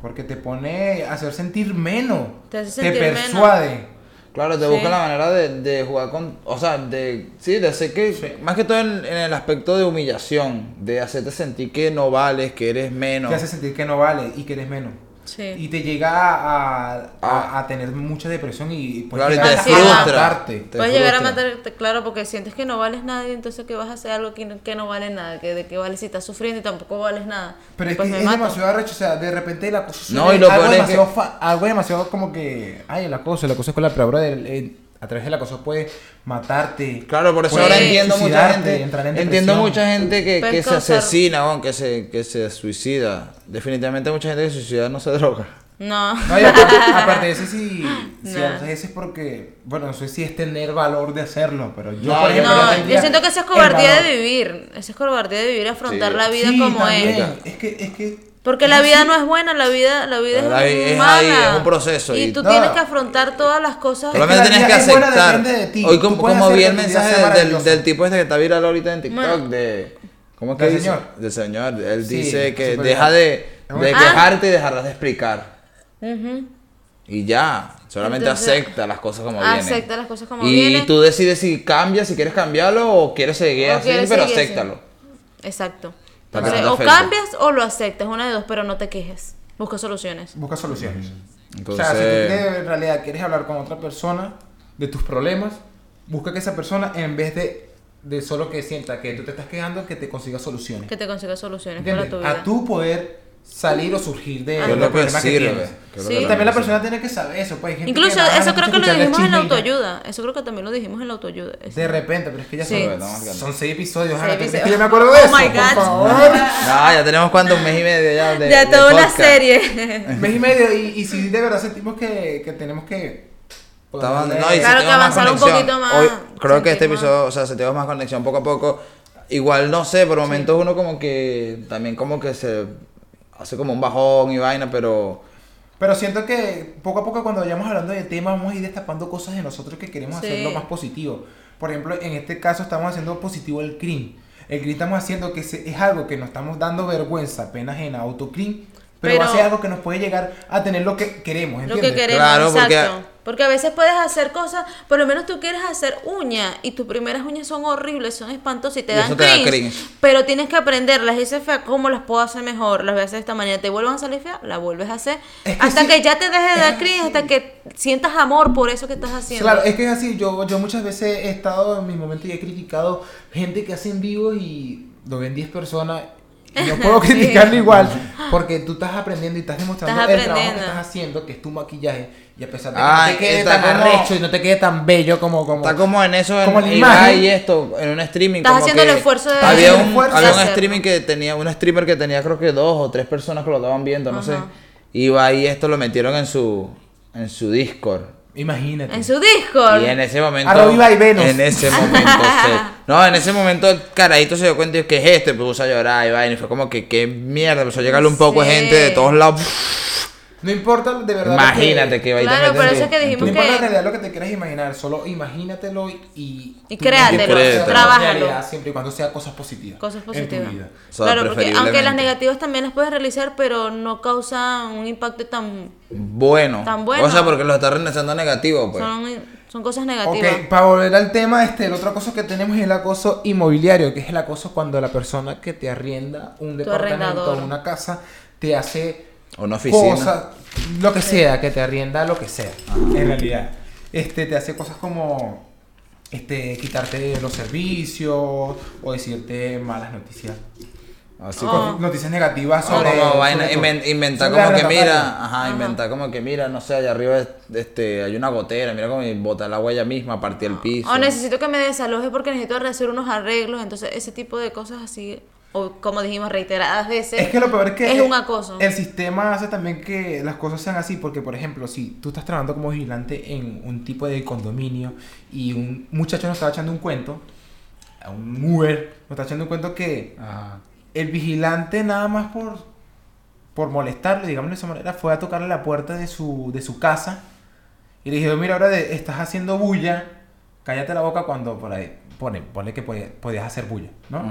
S2: Porque te pone a hacer sentir menos.
S1: Te hace sentir menos.
S2: persuade.
S3: Claro, te
S1: Sí.
S3: busca la manera de, de jugar con. O sea, de. Sí, de hacer que. Más que todo en, en el aspecto de humillación. De hacerte sentir que no vales, que eres menos.
S2: Te hace sentir que no vale y que eres menos.
S1: Sí.
S2: Y te llega a, a,
S3: Ah.
S2: a tener mucha depresión y puedes
S3: Claro,
S2: llegar
S3: te
S1: a
S3: frustra.
S2: matarte.
S3: Te
S1: Puedes llegar a matarte, claro, porque sientes que no vales nada y entonces que vas a hacer algo que no, que no vale nada, que de que vale si estás sufriendo y tampoco vales nada.
S2: Pero es
S1: Pues
S2: que es
S1: mato.
S2: demasiado arrecho, o sea, de repente el acoso
S3: No, y lo
S2: algo
S3: peor es
S2: demasiado,
S3: que-
S2: fa- algo demasiado como que, ay, el acoso, el acoso es con la brother, eh, a través del acoso puede matarte.
S3: Claro, por eso ahora entiendo mucha gente.
S2: en
S3: Entiendo mucha gente que, se asesina, weón, que se, que se suicida. Definitivamente mucha gente que se suicida no se droga.
S1: No.
S2: No, y aparte, aparte de eso, sí,
S1: No.
S2: eso es porque, bueno, no sé si es tener valor de hacerlo, pero yo,
S3: No,
S2: por ejemplo,
S1: No, yo siento que eso es cobardía de vivir. Eso es cobardía de vivir, afrontar
S3: Sí.
S1: la vida
S2: Sí,
S1: como
S2: también.
S1: es.
S2: Es que, es que...
S1: Porque la vida
S2: así.
S1: no es buena, la vida, la vida
S3: La
S1: es,
S3: vida es
S1: mala.
S3: ahí, es un proceso
S1: Y
S3: y-
S1: tú
S2: No.
S1: tienes que afrontar todas las cosas.
S3: Solamente
S2: la
S3: tienes que aceptar.
S2: de ti.
S3: Hoy como, como vi el mensaje del, del, tipo este que está viral ahorita en TikTok
S1: Ma-
S3: de ¿cómo es que
S2: Del
S3: dice?
S2: señor.
S3: Del señor. Él
S2: Sí,
S3: dice que deja
S2: bien.
S3: de, de
S2: bueno.
S3: quejarte y dejarlas de explicar.
S1: Ujú.
S3: Y ya, solamente
S1: Entonces,
S3: acepta las cosas como vienen.
S1: Acepta las cosas como
S3: y
S1: vienen.
S3: tú decides si cambias, si quieres cambiarlo o quieres seguir
S1: O
S3: así,
S1: quieres
S3: pero
S1: seguir así.
S3: acéptalo.
S1: Exacto.
S3: Para no
S1: o cambias o lo aceptas, una de dos, pero no te quejes. Busca soluciones.
S2: Busca soluciones.
S3: Entonces,
S2: O sea, si tú en realidad quieres hablar con otra persona de tus problemas, busca que esa persona, en vez de, de solo que sienta que tú te estás quejando, que te consiga soluciones.
S1: Que te consigas soluciones para
S2: ¿Entiendes?
S1: tu vida.
S2: A tú poder salir o surgir de
S1: Ah.
S3: ¿qué es
S2: los
S3: lo que
S2: problemas que tienes.
S3: ¿Qué es
S1: Sí.
S2: Y también la persona tiene que saber eso. Pues, hay gente
S1: Incluso
S2: que
S1: eso creo que lo dijimos en la
S2: ya.
S1: autoayuda. Eso creo que también lo dijimos en la autoayuda. Eso.
S2: De repente, pero es que ya
S1: Sí.
S2: son, son seis episodios.
S1: Seis
S2: Ana, ¿tú crees
S1: episodios.
S2: que yo me acuerdo de
S1: Oh
S2: eso?
S1: my
S2: Por
S1: God.
S2: favor.
S3: No, ya tenemos cuánto, un mes y medio ya de
S1: ya
S3: de
S1: toda una
S3: podcast.
S1: serie.
S2: mes y medio. Y, y si de verdad sentimos que, que tenemos que.
S3: Estaban-
S2: ponerle-
S3: no, y
S1: Claro que avanzar un poquito más,
S3: Hoy, creo que este episodio, o sea, sentimos más conexión poco a poco. Igual, no sé, por momentos uno como que también como que se hace como un bajón y vaina, pero
S2: Pero siento que poco a poco cuando vayamos hablando de temas vamos a ir destapando cosas de nosotros que queremos
S1: Sí.
S2: hacerlo más positivo. Por ejemplo, en este caso estamos haciendo positivo el clean. El clean estamos haciendo que es algo que nos estamos dando vergüenza apenas en auto-clean, pero, va a
S1: Pero-
S2: ser algo que nos puede llegar a tener lo que queremos,
S1: Lo
S2: ¿entiendes?
S1: que queremos,
S3: Claro,
S1: exacto. Porque... a veces puedes hacer cosas, por lo menos tú quieres hacer uñas y tus primeras uñas son horribles, son espantosas y te
S3: Y
S1: dan
S3: eso te da
S1: cringe. Pero tienes que aprenderlas, dices fea, ¿cómo las puedo hacer mejor? Las voy a hacer de esta manera, te vuelvan a salir feas, las vuelves a hacer.
S2: Es que
S1: hasta
S2: sí,
S1: que ya te deje de dar cringe,
S2: así.
S1: hasta que sientas amor por eso que estás haciendo.
S2: Claro, es que es así. Yo, yo muchas veces he estado en mis momentos y he criticado gente que hace en vivo y lo ven 10 personas. Y no puedo
S1: Sí.
S2: criticarlo igual porque tú estás aprendiendo y estás demostrando
S1: Estás
S2: el trabajo que estás haciendo, que es tu maquillaje. Y a pesar de que
S3: Ah,
S2: no te quede tan
S3: como-
S2: arrecho y no te quede tan bello como. como
S3: está como en eso, en
S2: como la
S3: Ibai y esto, en un streaming.
S1: Estás
S3: como
S1: haciendo el esfuerzo de-
S3: Había un,
S2: esfuerzo
S3: había
S1: de
S3: un streaming que tenía, un streamer que tenía creo que dos o tres personas que lo estaban viendo, no sé. Ibai y esto lo metieron en su, en su Discord.
S2: Imagínate.
S1: En su Discord.
S3: Y en ese momento.
S2: Arroba Ibai Venus.
S3: En ese momento, sí. No, en ese momento el carajito se dio cuenta y que es este, pues puso a llorar y vaina, y fue como que qué mierda, empezó a llegarle un poco de
S1: Sí.
S3: gente de todos lados.
S2: No importa de verdad. lo
S3: Imagínate que Ibai te
S1: Claro,
S3: mete
S1: por
S3: en
S1: eso
S3: tu-
S1: es que
S3: en
S2: No
S1: dijimos
S3: tu-
S2: importa
S1: que-
S2: en realidad lo que te quieras imaginar, solo imagínatelo y.
S1: Y créatelo, trabájalo.
S2: realidad Siempre y cuando sea cosas positivas.
S1: Cosas
S2: En
S1: positivas.
S2: tu vida.
S3: O sea,
S1: claro, porque aunque las negativas también las puedes realizar, pero no causan un impacto tan...
S3: Bueno.
S1: Tan bueno.
S3: O sea, porque lo está realizando negativo, pues.
S1: Son, son cosas negativas.
S2: Ok, para volver al tema, este, el otro acoso que tenemos es el acoso inmobiliario, que es el acoso cuando la persona que te arrienda un departamento
S1: arrendador.
S2: o una casa te hace
S3: O una oficina.
S2: cosas, lo que sea, que te arrienda lo que sea, en realidad. Este, te hace cosas como este, quitarte los servicios o decirte malas noticias
S3: Así
S1: Oh.
S3: como,
S2: Noticias negativas
S3: como,
S2: sobre.
S3: como vaina,
S2: sobre-
S3: inven- inventar
S2: sobre
S3: como que mira, ajá, inventar como que mira, no sé, allá arriba este, hay una gotera, mira cómo bota el agua ella misma, partí el piso.
S1: O necesito que me desaloje porque necesito hacer unos arreglos. Entonces, ese tipo de cosas así, o como dijimos reiteradas veces,
S2: Es que lo peor es que
S1: es un acoso.
S2: El sistema hace también que las cosas sean así, porque por ejemplo, si tú estás trabajando como vigilante en un tipo de condominio y un muchacho nos estaba echando un cuento, a un Uber nos está echando un cuento que
S3: Ajá.
S2: el vigilante nada más por por molestarle, digamos de esa manera, fue a tocarle la puerta de su de su casa y le dijo, mira, ahora de- estás haciendo bulla, cállate la boca cuando por ahí pone, pone que podía- podías hacer bulla, ¿no?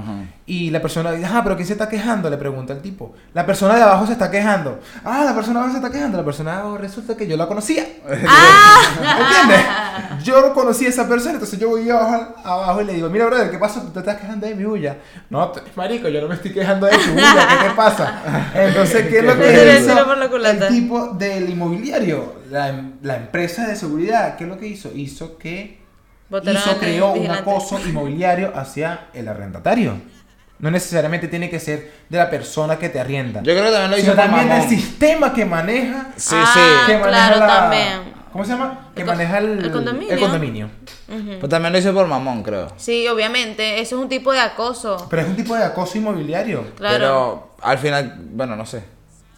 S2: Y la persona dice, ah, pero ¿quién se está quejando? Le pregunta el tipo. La persona de abajo se está quejando. Ah, la persona de abajo se está quejando. La persona de abajo resulta que yo la conocía. ¿Entiendes? Yo no conocía a esa persona, entonces yo voy abajo, abajo y le digo, mira, brother, ¿qué pasa? Tú te estás quejando de mi bulla. No, marico, yo no me estoy quejando de tu bulla, ¿qué te pasa? Entonces, ¿qué es lo que hizo el tipo del inmobiliario? La, la empresa de seguridad, ¿qué es lo que hizo? Hizo que
S1: Votaron
S2: hizo,
S1: al
S2: creó un acoso inmobiliario hacia el arrendatario. No necesariamente tiene que ser de la persona que te arrienda.
S3: Yo creo que también lo hizo
S2: sino también del sistema que maneja.
S3: Sí,
S1: Ah,
S3: sí.
S2: Que maneja
S1: claro,
S2: la-
S1: también.
S2: ¿Cómo se llama? Que
S1: El
S2: maneja el,
S1: el condominio.
S2: el condominio.
S3: Pues también lo hizo por mamón, creo.
S1: Sí, obviamente, eso es un tipo de acoso.
S2: Pero es un tipo de acoso inmobiliario.
S1: Claro.
S3: Pero al final, bueno, no sé.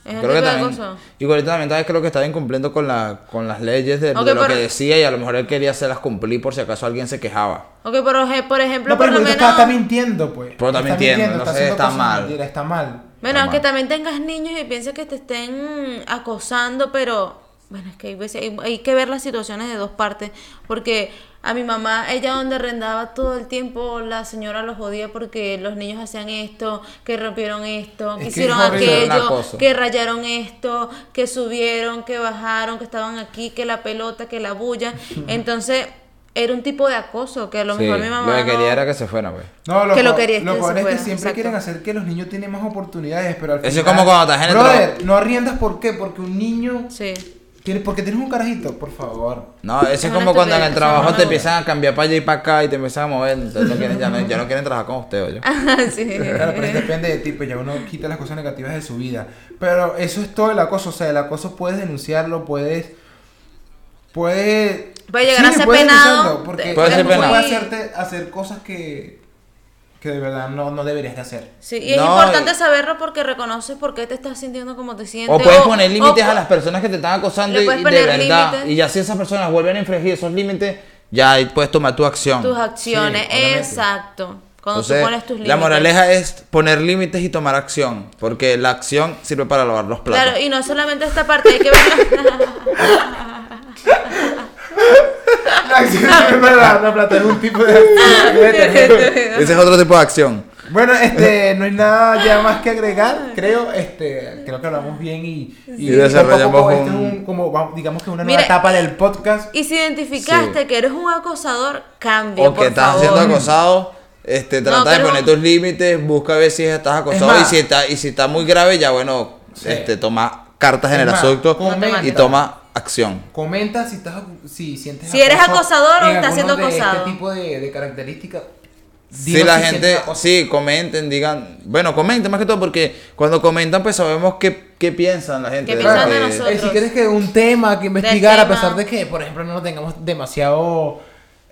S1: Es un
S3: creo que también.
S1: acoso.
S3: Igualito también tal vez creo que estaba incumpliendo con, la, con las leyes de, lo
S1: pero-
S3: que decía y a lo mejor él quería hacerlas cumplir por si acaso alguien se quejaba.
S1: Ok, por, ej- por ejemplo,
S2: No,
S1: por
S2: pero
S1: lo
S2: ahorita
S1: menos...
S2: está, está mintiendo, pues.
S3: Pero está
S2: Está
S3: mintiendo,
S2: está
S3: entonces
S2: haciendo
S3: está
S2: cosas
S3: mal.
S2: mentiras, Está mal.
S1: Bueno,
S3: Está
S1: aunque
S3: mal.
S1: también tengas niños y pienses que te estén acosando, pero bueno, es que hay, veces, hay, hay que ver las situaciones de dos partes, porque a mi mamá, ella donde arrendaba todo el tiempo, la señora los jodía porque los niños hacían esto, que rompieron esto,
S2: Es
S1: que
S2: que
S1: hicieron aquello, que rayaron esto, que subieron, que bajaron, que estaban aquí, que la pelota, que la bulla. Entonces, era un tipo de acoso que a lo
S3: Sí,
S1: mejor mi mamá...
S3: lo que quería
S1: no-
S3: era que se fuera, pues.
S2: No, lo,
S1: Que lo quería es
S2: lo
S1: que se
S2: es que siempre
S1: exacto.
S2: quieren hacer que los niños tienen más oportunidades, pero al
S3: Eso es
S2: final...
S3: como cuando estás en el
S2: Brother, no arriendas, ¿por qué? Porque un niño...
S1: Sí.
S2: Porque tienes un carajito, por favor.
S3: No, eso
S1: Es
S3: como cuando en el trabajo
S1: eso
S3: te empiezan a cambiar para allá y para acá y te empiezan a mover. Entonces no quieren, ya, no, ya no quieren trabajar con usted, oye.
S1: sí.
S2: Claro, pero es depende de ti, pues ya uno quita las cosas negativas de su vida. Pero eso es todo el acoso, o sea, el acoso puedes denunciarlo, puedes... Puede...
S1: Puede llegar a ser
S2: puedes
S1: penado,
S2: denunciarlo, Porque
S1: de-
S3: Puede ser
S2: puede
S3: penado.
S2: hacerte hacer cosas que... Que de verdad no, no deberías de hacer.
S1: Sí, y es
S3: No,
S1: importante
S3: y-
S1: saberlo porque reconoces por qué te estás sintiendo como te sientes.
S3: O puedes poner límites a las personas que te están acosando y, de verdad.
S1: límites.
S3: Y ya si esas personas vuelven a infringir esos límites, ya puedes tomar tu acción.
S1: tus acciones.
S2: Sí.
S1: Exacto. Cuando
S3: Entonces,
S1: tú pones tus límites.
S3: la moraleja es poner límites y tomar acción, porque la acción sirve para lavar los platos.
S1: Claro, y no solamente esta parte, hay que verlo.
S2: es verdad, la plata es un tipo de...
S3: Ese es otro tipo de acción.
S2: Bueno, este, no hay nada ya más que agregar, creo, este, creo que hablamos bien y,
S3: Y desarrollamos
S2: poco a poco este es
S3: un-
S2: como, vamos, digamos que una nueva
S1: Mira,
S2: etapa del podcast.
S1: y si identificaste
S3: Sí.
S1: que eres un acosador, cambia.
S3: O que estás
S1: favor.
S3: siendo acosado, este,
S1: No,
S3: trata de poner tus límites, busca a ver si estás acosado
S2: Es
S3: y si está, y si está muy grave, ya bueno,
S2: Sí.
S3: este, toma cartas en
S2: Es
S3: el asunto y toma acción.
S2: Comenta si estás si sientes
S1: Si eres acosador o estás siendo
S2: de
S1: acosado.
S2: Este tipo de, de características.
S3: Si la
S2: si
S3: gente, sí, comenten, digan, bueno, comenten más que todo porque cuando comentan pues sabemos qué, qué piensan la gente.
S1: ¿Qué
S3: de
S1: piensan de
S3: que-
S1: nosotros?
S2: Eh, si quieres que un tema que investigar, a pesar de que, por ejemplo, no lo tengamos demasiado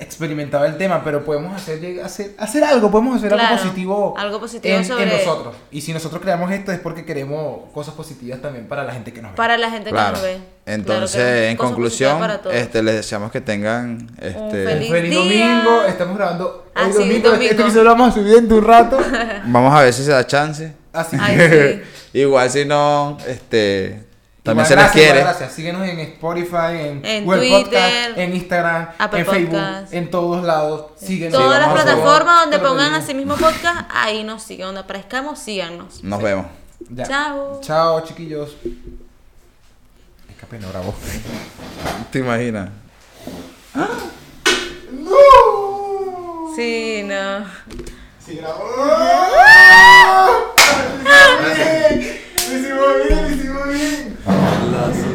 S2: experimentado el tema, pero podemos hacer, hacer, hacer algo, podemos hacer
S1: Claro,
S2: algo positivo,
S1: algo positivo
S2: en,
S1: sobre-
S2: en nosotros. Y si nosotros creamos esto es porque queremos cosas positivas también para la gente que nos ve.
S1: Para la gente que nos ve.
S3: Entonces,
S1: Claro que
S3: en conclusión, este, les deseamos que tengan este,
S1: feliz-
S2: Feliz
S1: día.
S2: domingo, estamos grabando
S1: Ah,
S2: hoy
S1: sí,
S2: domingo,
S1: domingo.
S2: este episodio lo vamos a subir de un rato.
S3: Vamos a ver si se da chance.
S2: Así
S1: Ay,
S2: que
S1: sí.
S3: Igual si no, este también
S2: Igual,
S3: se les
S2: gracias,
S3: quiere.
S2: igual, Gracias. Síguenos en Spotify, en,
S1: En
S2: Google
S1: Twitter,
S2: Podcast, en Instagram,
S1: Apple
S2: en Facebook,
S1: Podcast.
S2: en todos lados. Síguenos.
S1: Todas las plataformas donde
S2: Pero
S1: pongan así mismo podcast, ahí nos siguen. Donde aparezcamos, síganos.
S3: Nos vemos.
S2: Ya.
S1: Chao.
S2: Chao, chiquillos. Es que apenas grabó.
S3: ¿Te imaginas?
S2: ¡No!
S1: Sí, no.
S2: Sí grabó. Lo hicimos bien, lo hicimos bien.
S1: Ay, eso